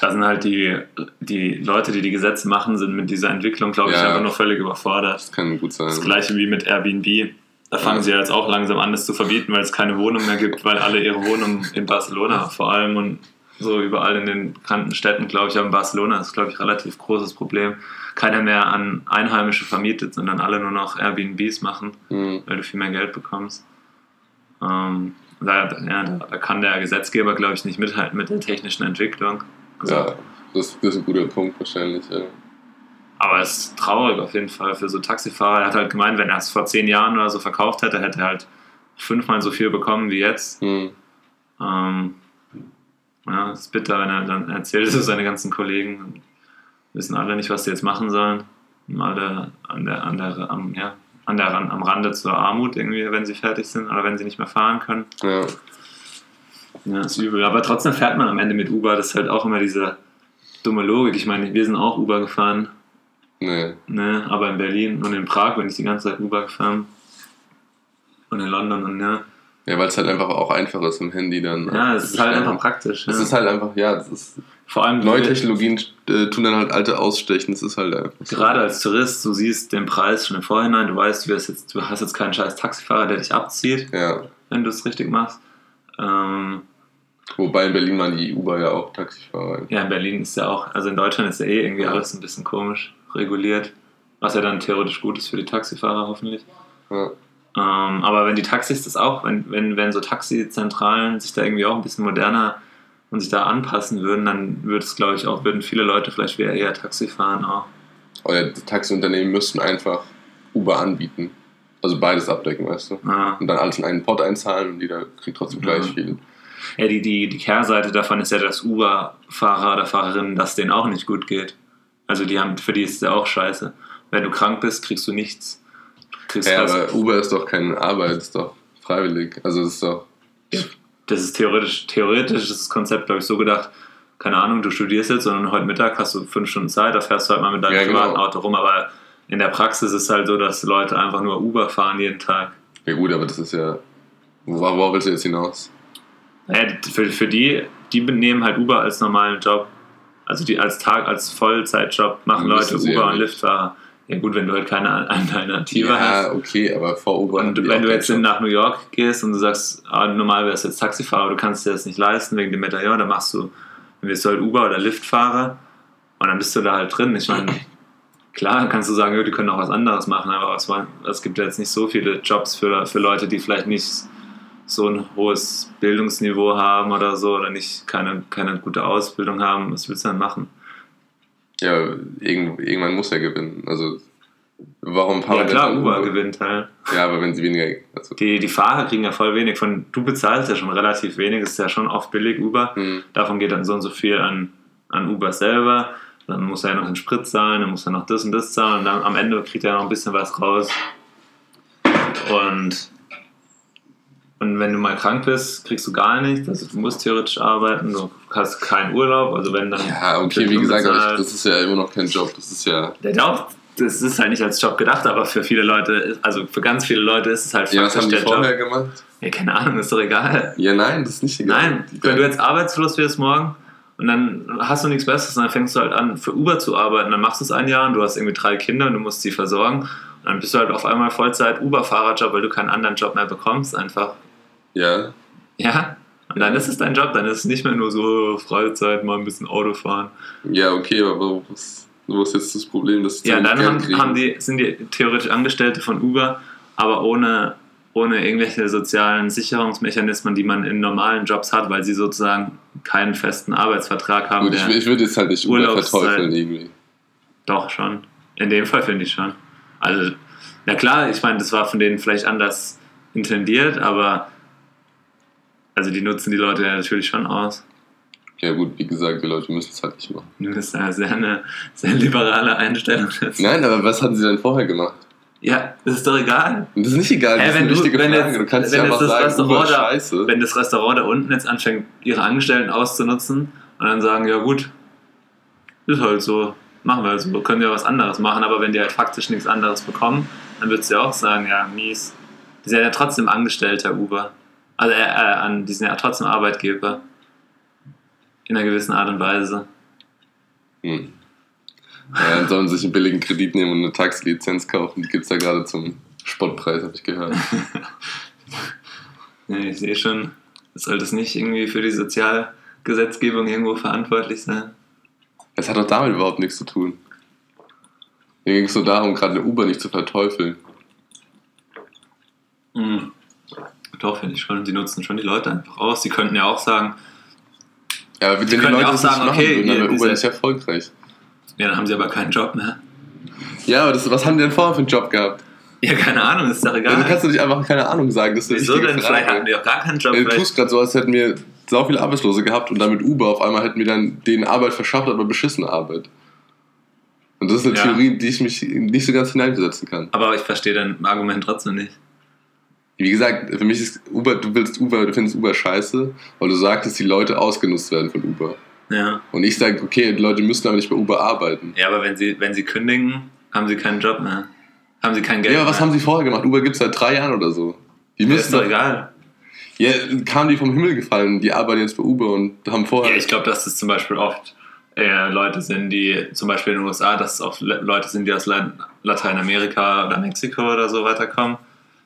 Da sind halt die, die Leute, die die Gesetze machen, sind mit dieser Entwicklung, glaube ich, Ja. einfach nur völlig überfordert. Das kann gut sein. Das gleiche wie mit Airbnb. Da fangen sie ja jetzt auch langsam an, das zu verbieten, weil es keine Wohnung mehr gibt, weil alle ihre Wohnungen in Barcelona vor allem und so überall in den bekannten Städten, glaube ich, aber in Barcelona ist, glaube ich, relativ großes Problem. Keiner mehr an Einheimische vermietet, sondern alle nur noch Airbnbs machen, Hm. weil du viel mehr Geld bekommst. Ähm, da, ja, da, da kann der Gesetzgeber, glaube ich, nicht mithalten mit der technischen Entwicklung. Also, Ja, das, das ist ein guter Punkt wahrscheinlich. Ja. Aber es ist traurig auf jeden Fall für so Taxifahrer. Er hat halt gemeint, wenn er es vor zehn Jahren oder so verkauft hätte, hätte er halt fünfmal so viel bekommen wie jetzt. Hm. Ähm, ja, es ist bitter, wenn er dann erzählt es seine ganzen Kollegen. Wissen alle nicht, was sie jetzt machen sollen. Und alle an der, an der, am, ja, an der, am Rande zur Armut irgendwie, wenn sie fertig sind oder wenn sie nicht mehr fahren können. Ja. Ja, ist übel. Aber trotzdem fährt man am Ende mit Uber. Das ist halt auch immer diese dumme Logik. Ich meine, wir sind auch Uber gefahren. Nee. Ne, aber in Berlin und in Prag bin ich die ganze Zeit Uber gefahren. Und in London und ja. Ja, weil es halt einfach auch einfach ist im Handy dann. Ja, äh, es ist halt einfach praktisch. Es ja. ist halt einfach, ja, das ist, Vor allem neue Technologien äh, tun dann halt alte ausstechen. Das ist halt einfach. so. Gerade als Tourist, du siehst den Preis schon im Vorhinein, du weißt, du hast jetzt, du hast jetzt keinen scheiß Taxifahrer, der dich abzieht, Ja. wenn du es richtig machst. Ähm, Wobei in Berlin waren die Uber ja auch Taxifahrer. ja, in Berlin ist ja auch, also in Deutschland ist ja eh irgendwie Ja. alles ein bisschen komisch reguliert. Was ja dann theoretisch gut ist für die Taxifahrer hoffentlich. Ja. Ähm, aber wenn die Taxis das auch, wenn, wenn, wenn so Taxizentralen sich da irgendwie auch ein bisschen moderner und sich da anpassen würden, dann würde es, glaube ich, auch, würden viele Leute vielleicht wieder eher Taxi fahren auch. Oder die Taxiunternehmen müssten einfach Uber anbieten. Also beides abdecken, weißt du? Ja. Und dann alles in einen Pot einzahlen und jeder kriegt trotzdem gleich Ja. viel. Ja, die, die, die Kehrseite davon ist ja, dass Uber-Fahrer oder Fahrerinnen, dass denen auch nicht gut geht. Also die haben, für die ist es ja auch scheiße. Wenn du krank bist, kriegst du nichts. Du kriegst Ja, aber Uber ist doch keine Arbeit, ist doch freiwillig. Also es ist doch. das ist theoretisch, theoretisch ist das Konzept, glaube ich, so gedacht, keine Ahnung, du studierst jetzt und heute Mittag hast du fünf Stunden Zeit, da fährst du halt mal mit deinem Ja, genau. privaten Auto rum, aber in der Praxis ist es halt so, dass Leute einfach nur Uber fahren jeden Tag. Ja gut, aber das ist ja. Worauf willst du jetzt hinaus? Naja, für, für die, die nehmen halt Uber als normalen Job. Also die als Tag, als Vollzeitjob machen Leute ja Uber und. Liftfahrer. Ja gut, wenn du halt keine Alternative hast. Ja, okay, aber vor Uber. Und wenn du jetzt nach New York gehst und du sagst, ah, normal wärst du jetzt Taxifahrer, aber du kannst dir das nicht leisten wegen dem Medaillon, dann machst du, dann wirst du halt Uber oder Liftfahrer und dann bist du da halt drin. Ich meine, klar kannst du sagen, ja, die können auch was anderes machen, aber es, war- es gibt ja jetzt nicht so viele Jobs für, für Leute, die vielleicht nicht so ein hohes Bildungsniveau haben oder so oder nicht keine, keine gute Ausbildung haben. Was willst du dann machen? Ja, irgend, irgendwann muss er gewinnen. Also, warum fahren Ja klar, Uber gewinnt halt. Ja, aber wenn sie weniger. Also, Die, die Fahrer kriegen ja voll wenig. Von, du bezahlst ja schon relativ wenig, ist ja schon oft billig Uber. hm, Davon geht dann so und so viel an, an Uber selber. Dann muss er ja noch den Sprit zahlen, dann muss er noch das und das zahlen und dann am Ende kriegt er noch ein bisschen was raus. Und, und wenn du mal krank bist, kriegst du gar nichts. Also du musst theoretisch arbeiten, du hast keinen Urlaub. Also wenn dann. ja, okay, wie gesagt, unbezahlt. das ist ja immer noch kein Job. Das ist ja. Der Job, das ist halt nicht als Job gedacht, aber für viele Leute, also für ganz viele Leute ist es halt Ja, was haben die der Job. vorher gemacht? Ja, keine Ahnung, ist doch egal. Ja, nein, das ist nicht egal. Nein, wenn du jetzt arbeitslos wirst morgen und dann hast du nichts Besseres und dann fängst du halt an, für Uber zu arbeiten, dann machst du es ein Jahr und du hast irgendwie drei Kinder und du musst sie versorgen und dann bist du halt auf einmal Vollzeit Uber-Fahrerjob, weil du keinen anderen Job mehr bekommst, einfach. Ja, Ja, und dann ist es dein Job, dann ist es nicht mehr nur so Freizeit, mal ein bisschen Auto fahren. ja, okay, aber ist, wo ist jetzt das Problem, dass Ja, dann haben, haben die, sind die theoretisch Angestellte von Uber, aber ohne, ohne irgendwelche sozialen Sicherungsmechanismen, die man in normalen Jobs hat, weil sie sozusagen keinen festen Arbeitsvertrag haben. Gut, ich, ich würde jetzt halt nicht Uber verteufeln irgendwie. Doch, schon. In dem Fall finde ich schon. Also, na klar, ich meine, das war von denen vielleicht anders intendiert, aber also die nutzen die Leute ja natürlich schon aus. Ja gut, wie gesagt, die Leute müssen es halt nicht machen. Das ist ja sehr eine sehr liberale Einstellung. dazu. Nein, aber was hatten sie denn vorher gemacht? Ja, das ist doch egal. Und das ist nicht egal, das ist wenn eine du- wenn Frage. jetzt- du kannst wenn ja einfach das sagen, Uber ist scheiße. Wenn das Restaurant da unten jetzt anfängt, ihre Angestellten auszunutzen und dann sagen, ja gut, ist halt so, machen wir halt so, können wir was anderes machen, aber wenn die halt faktisch nichts anderes bekommen, dann würdest du ja auch sagen, ja, mies. Die sind ja trotzdem Angestellter Uber. Also äh, äh, an, die sind ja trotzdem Arbeitgeber. In einer gewissen Art und Weise. Hm. Ja, dann sollen sie sich einen billigen Kredit nehmen und eine Taxilizenz kaufen. Die gibt es ja gerade zum Spottpreis, habe ich gehört. Nee, ich sehe schon, sollte es nicht irgendwie für die Sozialgesetzgebung irgendwo verantwortlich sein? Es hat doch damit überhaupt nichts zu tun. Mir ging es nur darum, gerade eine Uber nicht zu verteufeln. Mhm. Doch, finde ich schon. Die nutzen schon die Leute einfach aus. Die könnten ja auch sagen, Ja, aber wenn die Leute ja auch sagen, machen okay, würden, dann wäre Uber nicht erfolgreich. ja, dann haben sie aber keinen Job mehr. Ja, aber das, was haben die denn vorher für einen Job gehabt? Ja, keine Ahnung, ist doch egal. Also kannst du nicht einfach keine Ahnung sagen. Das ist Wieso denn? Frage. Vielleicht hatten die auch gar keinen Job. Ja, Du tust gerade so, als hätten wir sau viele Arbeitslose gehabt und dann mit Uber auf einmal hätten wir dann denen Arbeit verschafft, aber beschissene Arbeit. Und das ist eine Ja. Theorie, die ich mich nicht so ganz hineinversetzen kann. aber ich verstehe dein Argument trotzdem nicht. Wie gesagt, für mich ist Uber, du willst Uber, du findest Uber scheiße, weil du sagst, dass die Leute ausgenutzt werden von Uber. Ja. Und ich sage, okay, die Leute müssen aber nicht bei Uber arbeiten. ja, aber wenn sie, wenn sie kündigen, haben sie keinen Job mehr. Haben sie kein Geld Ja, aber was mehr. haben sie vorher gemacht? Uber gibt es seit drei Jahren oder so. Die Ja, müssen ist doch egal. Ja, kamen die vom Himmel gefallen, die arbeiten jetzt bei Uber und haben vorher. Ja, ich glaube, dass das zum Beispiel oft äh, Leute sind, die zum Beispiel in den USA, dass es oft Le Leute sind, die aus La Lateinamerika oder Mexiko oder so weiterkommen.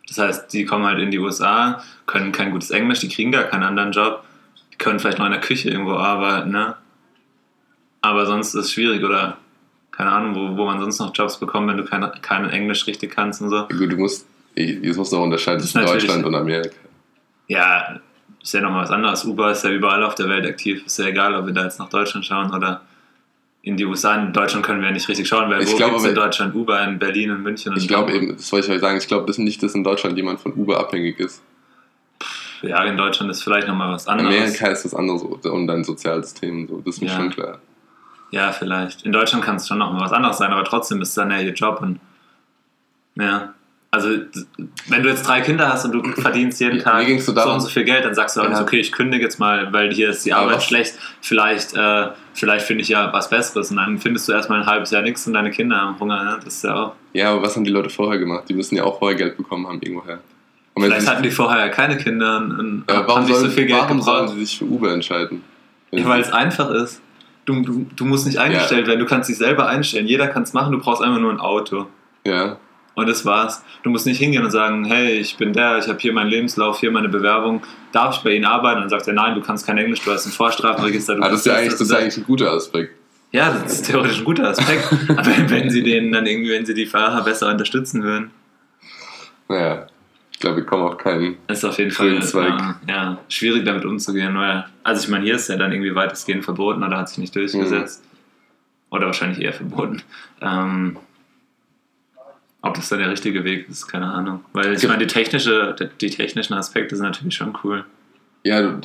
Das heißt, die kommen halt in die USA, können kein gutes Englisch, die kriegen gar keinen anderen Job, die können vielleicht noch in der Küche irgendwo arbeiten, ne? Aber sonst ist es schwierig oder keine Ahnung, wo, wo man sonst noch Jobs bekommt, wenn du kein, kein Englisch richtig kannst und so. Gut, du musst, jetzt musst du auch unterscheiden zwischen Deutschland und Amerika. Ja, ist ja nochmal was anderes. Uber ist ja überall auf der Welt aktiv. Ist ja egal, ob wir da jetzt nach Deutschland schauen oder in die USA. In Deutschland können wir ja nicht richtig schauen, weil Ich wo glaube, gibt's in Deutschland Uber? In Berlin und München und Ich glaube eben, das wollte ich euch sagen, ich glaube das nicht, dass in Deutschland jemand von Uber abhängig ist. Ja, in Deutschland ist vielleicht nochmal was In anderes. Amerika ist das anderes und dein Sozialsystem, so, das ist mir Ja. schon klar. Ja, vielleicht. In Deutschland kann es schon noch mal was anderes sein, aber trotzdem ist es dann ja ihr Job und ja. Also, wenn du jetzt drei Kinder hast und du verdienst jeden Ja, Tag so und so viel Geld, dann sagst du auch Ja. nicht, okay, ich kündige jetzt mal, weil hier ist die Arbeit was- schlecht. Vielleicht, äh, vielleicht finde ich ja was Besseres und dann findest du erstmal ein halbes Jahr nichts und deine Kinder haben Hunger. Ne? Das ist ja auch. Ja, aber was haben die Leute vorher gemacht? Die müssen ja auch vorher Geld bekommen haben irgendwoher. Und Vielleicht hatten die vorher ja keine Kinder und, ja, haben warum, nicht sollen, so viel Geld warum sollen gebraucht. sie sich für Uber entscheiden? Ja, weil es einfach ist. Du, du, du musst nicht eingestellt werden, du kannst dich selber einstellen. Jeder kann es machen, du brauchst einfach nur ein Auto. ja, Und das war's. Du musst nicht hingehen und sagen, hey, ich bin der, ich habe hier meinen Lebenslauf, hier meine Bewerbung, darf ich bei Ihnen arbeiten? Und dann sagt er, nein, du kannst kein Englisch, du hast ein Vorstrafenregister. Du ah, das, ist ja eigentlich, das ist ja eigentlich ein guter Aspekt. ja, das ist theoretisch ein guter Aspekt. Aber wenn sie den dann irgendwie, wenn sie die Fahrer besser unterstützen würden, Naja, ich glaube, wir kommen auf keinen. ist auf jeden Fall äh, ja, schwierig damit umzugehen. Weil, also ich meine, hier ist ja dann irgendwie weitestgehend verboten oder hat sich nicht durchgesetzt. Oder wahrscheinlich eher verboten. Ähm, ob das dann der richtige Weg ist, keine Ahnung. Weil ich meine, die, technische, die technischen Aspekte sind natürlich schon cool. Ja,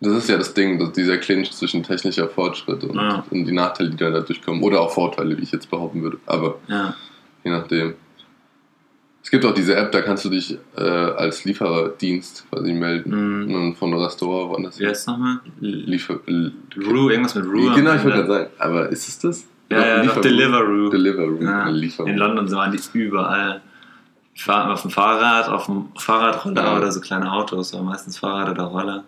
das ist ja das Ding, dass dieser Clinch zwischen technischer Fortschritt und, Ja. und die Nachteile, die dann dadurch kommen. Oder auch Vorteile, wie ich jetzt behaupten würde. Aber Ja, je nachdem. Es gibt auch diese App, da kannst du dich äh, als Lieferdienst quasi melden. Mhm. Und von einem Restaurant woanders. wie heißt es nochmal? Liefer. l- Ru, irgendwas mit Ru. am Genau, ich wollte gerade sagen. Aber ist es das? Ja, ja, doch, Deliveroo. Deliveroo. Ja, Lieferung. in London waren die überall. Ich fahre auf dem Fahrrad, auf dem Fahrradroller Ja. oder so kleine Autos, aber meistens Fahrrad oder Roller.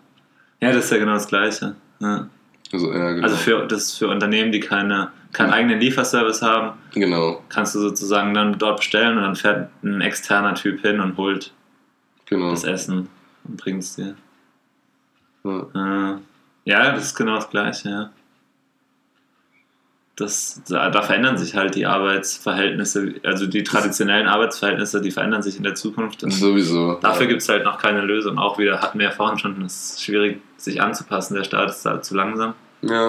Ja, das ist ja genau das Gleiche. Ja. Also, ja, genau. Also für, das ist für Unternehmen, die keine, keinen eigenen Lieferservice haben, genau, kannst du sozusagen dann dort bestellen und dann fährt ein externer Typ hin und holt genau. das Essen und bringt es dir. Ja. Ja, das ist genau das Gleiche, ja. Das, da, da verändern sich halt die Arbeitsverhältnisse, also die traditionellen Arbeitsverhältnisse, die verändern sich in der Zukunft. Und Sowieso. dafür ja. gibt es halt noch keine Lösung. Auch wieder hatten wir ja vorhin schon, es ist schwierig, sich anzupassen. Der Staat ist da zu langsam. Ja,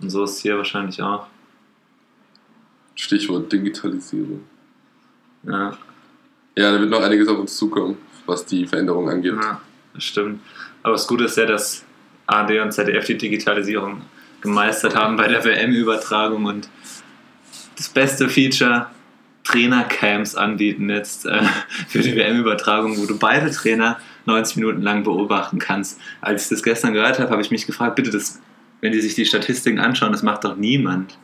Und so ist es hier wahrscheinlich auch. Stichwort Digitalisierung. Ja, Ja, da wird noch einiges auf uns zukommen, was die Veränderung angeht. ja das stimmt. Aber das Gute ist ja, dass AD und ZDF die Digitalisierung gemeistert haben bei der WM-Übertragung und das beste Feature Trainercams anbieten jetzt äh, für die WM-Übertragung, wo du beide Trainer 90 Minuten lang beobachten kannst. Als ich das gestern gehört habe, habe ich mich gefragt, bitte, das, wenn die sich die Statistiken anschauen, das macht doch niemand.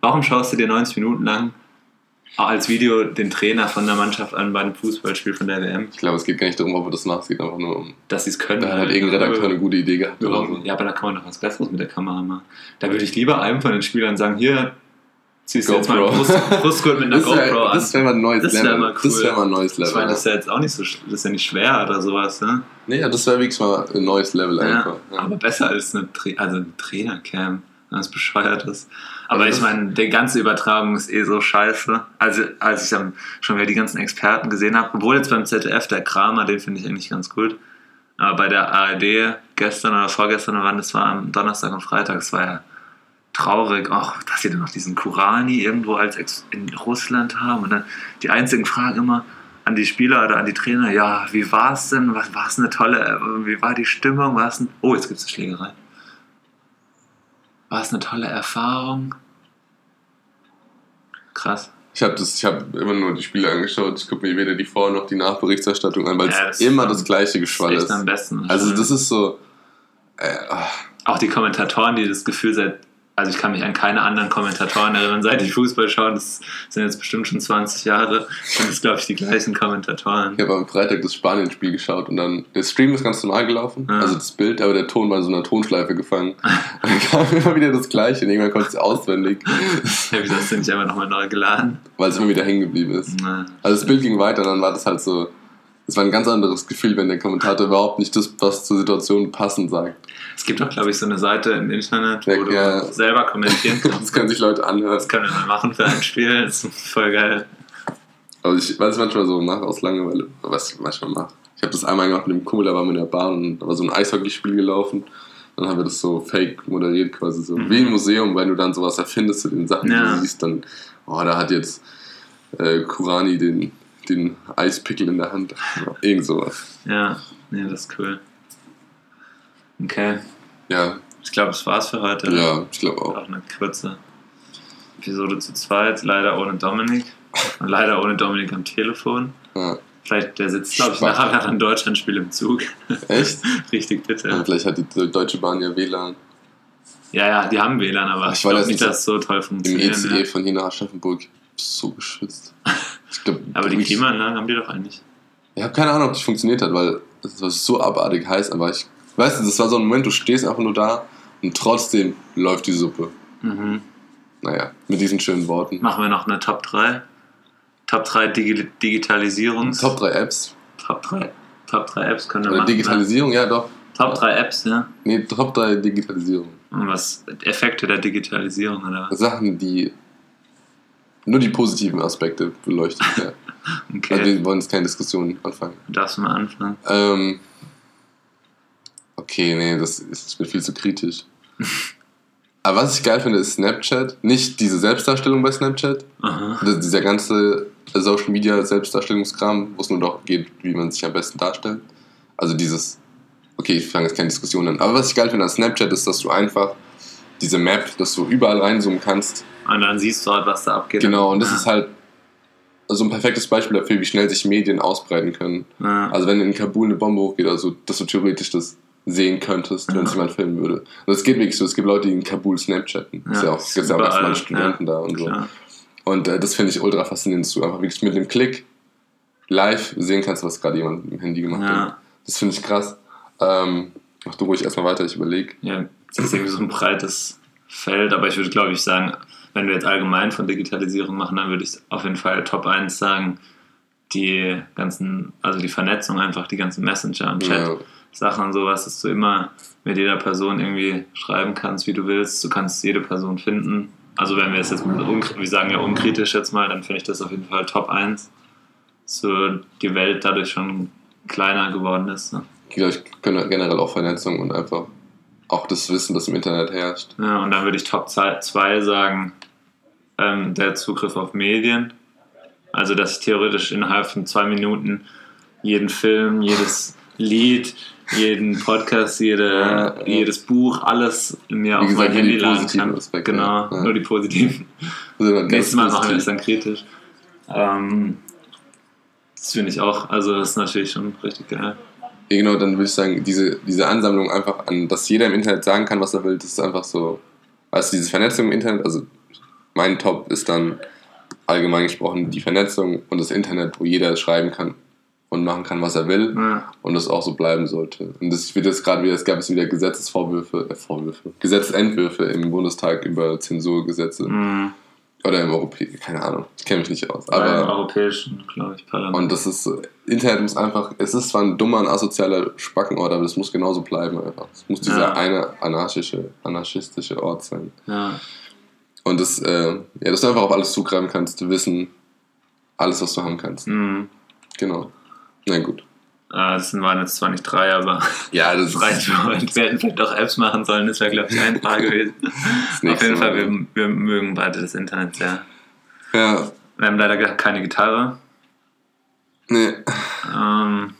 Warum schaust du dir 90 Minuten lang als Video den Trainer von der Mannschaft an bei einem Fußballspiel von der WM, Ich glaube, es geht gar nicht darum, ob er das macht, es geht einfach nur um. dass sie es können? Da hat irgendein Redakteur eine gute Idee gehabt. Oder so. Ja, aber da kann man doch was Besseres mit der Kamera machen. Da würde ich lieber einem von den Spielern sagen, hier, ziehst du jetzt mal einen. Brust, Brustgurt mit einer Das GoPro wäre an. das wär mal ein neues Das wär Level. mal cool. Das wäre mal ein neues Ich Level. meine, das ist ja jetzt auch nicht so, das ist ja nicht schwer oder sowas, ne? nee, ja, das wäre wirklich mal ein neues Level einfach. Ja, Ja. aber besser als eine, Tra also eine Trainercam, wenn es bescheuert ist. Aber Also ich meine, die ganze Übertragung ist eh so scheiße. Also, als ich dann schon wieder die ganzen Experten gesehen habe, obwohl jetzt beim ZDF der Kramer, den finde ich eigentlich ganz gut. Aber bei der ARD gestern oder vorgestern, wann das war, am Donnerstag und Freitag, es war ja traurig, auch, dass sie dann noch diesen Kurani irgendwo als Ex in Russland haben. Und dann die einzigen Fragen immer an die Spieler oder an die Trainer, ja, wie war es denn? Was war es eine tolle, äh, wie war die Stimmung? War es ein, oh, jetzt gibt es eine Schlägerei. War es eine tolle Erfahrung? Krass. Ich habe hab immer nur die Spiele angeschaut. Ich gucke mir weder die Vor- noch die Nachberichterstattung an, weil Ja, es immer ist das gleiche Geschwall echt ist. am besten. Also, das ist so. Äh, ah, Auch die Kommentatoren, die das Gefühl seit, also ich kann mich an keine anderen Kommentatoren erinnern, seit ich Fußball schaue, das sind jetzt bestimmt schon 20 Jahre, sind das glaube ich die gleichen Kommentatoren. Ich habe am Freitag das Spanien-Spiel geschaut und dann, der Stream ist ganz normal gelaufen, Ja. also das Bild, aber der Ton war in so einer Tonschleife gefangen. Und dann kam immer wieder das Gleiche und irgendwann konnte ich es auswendig, Ja, wieso hast du nicht einfach nochmal neu geladen? weil es immer wieder hängen geblieben ist. Na, Also das Bild ging weiter und dann war das halt so, es war ein ganz anderes Gefühl, wenn der Kommentator überhaupt nicht das, was zur Situation passend sagt. Es gibt doch, glaube ich, so eine Seite im Internet, wo du ja. selber kommentieren kannst. Das können sich Leute anhören. Das können wir mal machen für ein Spiel, das ist voll geil. Also ich weiß manchmal so mache aus Langeweile, was ich manchmal mache. Ich habe das einmal gemacht mit dem Kumpel, da waren wir in der Bahn und da war so ein Eishockeyspiel gelaufen. Dann haben wir das so fake moderiert quasi so. Mhm. Wie im Museum, wenn du dann sowas erfindest zu den Sachen, die Ja. du siehst, dann, oh, da hat jetzt äh, Kurani den, den Eispickel in der Hand. Ja, irgend sowas. Ja, nee, das ist cool. Okay, Ja, ich glaube, das war's für heute. ja, ich glaube auch. Auch eine kurze Episode zu zweit, leider ohne Dominik. Und leider ohne Dominik am Telefon. Ja. Vielleicht, der sitzt, glaube ich, nachher nach einem Deutschlandspiel im Zug. Echt? Richtig bitte. Und vielleicht hat die Deutsche Bahn ja WLAN. Ja, ja, die haben WLAN, aber Ich ich war glaube das nicht, dass es so toll Im funktioniert. ECE ja. von hier nach Aschaffenburg. So geschwitzt. Glaub, Aber die Klimaanlagen haben die doch eigentlich. Ich habe keine Ahnung, ob das funktioniert hat, weil es war so abartig heiß, aber ich. Weißt du, das war so ein Moment, du stehst einfach nur da und trotzdem läuft die Suppe. Mhm. Naja, mit diesen schönen Worten. Machen wir noch eine Top 3. Top 3 Digi Digitalisierungs. Top 3 Apps. Top 3. Top 3 Apps können wir Oder machen. Digitalisierung, ja doch. Ne? Top 3 Apps, ja. Nee, Top 3 Digitalisierung. Und was? Effekte der Digitalisierung, oder? Sachen, die nur die positiven Aspekte beleuchten. Ja. Okay. Also wir wollen jetzt keine Diskussion anfangen. Du darfst mal anfangen. Ähm, okay, nee, das ist mir viel zu kritisch. Aber was ich geil finde, ist Snapchat. Nicht diese Selbstdarstellung bei Snapchat, Aha. Das- dieser ganze Social Media Selbstdarstellungskram, wo es nur doch geht, wie man sich am besten darstellt. Also dieses, okay, ich fange jetzt keine Diskussion an. Aber was ich geil finde an Snapchat ist, dass du einfach diese Map, dass du überall reinzoomen kannst. Und dann siehst du halt, was da abgeht. Genau, und das ja. ist halt so ein perfektes Beispiel dafür, wie schnell sich Medien ausbreiten können. Ja. Also wenn in Kabul eine Bombe hochgeht, also dass du theoretisch das sehen könntest, wenn es jemand filmen würde. Und das geht wirklich so. Es gibt Leute, die in Kabul Snapchatten. Ja, ist ja auch, ist gibt ja auch ganz Studenten ja, da und so. Klar. Und äh, das finde ich ultra faszinierend, dass du einfach wirklich mit einem Klick live sehen kannst, was gerade jemand mit dem Handy gemacht Ja. hat. Das finde ich krass. Ähm, mach du ruhig erstmal weiter, ich überlege. Ja, das ist irgendwie so ein breites Feld, aber ich würde, glaube ich, sagen, wenn wir jetzt allgemein von Digitalisierung machen, dann würde ich auf jeden Fall Top 1 sagen, die ganzen, also die Vernetzung einfach, die ganzen Messenger und Chat. Ja. Sachen und sowas, dass du immer mit jeder Person irgendwie schreiben kannst, wie du willst. Du kannst jede Person finden. Also wenn wir es jetzt, wir sagen ja unkritisch jetzt mal, dann finde ich das auf jeden Fall Top 1. So die Welt dadurch schon kleiner geworden ist. Ne? Ich glaube, ich könnte generell auch Vernetzung und einfach auch das Wissen, das im Internet herrscht. Ja, und dann würde ich Top 2 sagen, ähm, der Zugriff auf Medien. Also, dass ich theoretisch innerhalb von zwei Minuten jeden Film, jedes Lied, jeden Podcast, jede, Ja, ja. jedes Buch, alles mir auf gesagt, mein Handy laden kann. Aspekte, genau, ja. nur die positiven. Also Nächstes Mal machen wir positiv. dann kritisch. Ähm, das finde ich auch, also das ist natürlich schon richtig geil. Ja, genau, dann würde ich sagen, diese, diese Ansammlung einfach an, dass jeder im Internet sagen kann, was er will, das ist einfach so, also diese Vernetzung im Internet, also mein Top ist dann allgemein gesprochen die Vernetzung und das Internet, wo jeder schreiben kann und machen kann, was er will Ja, und das auch so bleiben sollte. Und das wird jetzt gerade wieder, es gab jetzt wieder Gesetzesvorwürfe, äh, Vorwürfe, Gesetzentwürfe im Bundestag über Zensurgesetze. Mh, oder im Europäischen, keine Ahnung, ich kenne mich nicht aus, aber europäischen, glaube ich, Parlament. und das ist, Internet muss einfach, es ist zwar ein dummer und asozialer Spackenort, aber es muss genauso bleiben einfach. Es muss dieser Ja. eine anarchische, anarchistische Ort sein. ja. Und das, äh, ja, dass du einfach auf alles zugreifen kannst, du wissen, alles, was du haben kannst. Mh. Genau. Na gut. Äh, das waren jetzt zwar nicht drei, aber Ja, das reicht für heute. Wir hätten vielleicht auch Apps machen sollen, das wäre, glaube ich, einfacher gewesen. Auf jeden Fall, wir, wir mögen beide das Internet sehr. Ja, Wir haben leider keine Gitarre. nee. Ähm.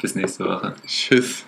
Bis nächste Woche. Tschüss.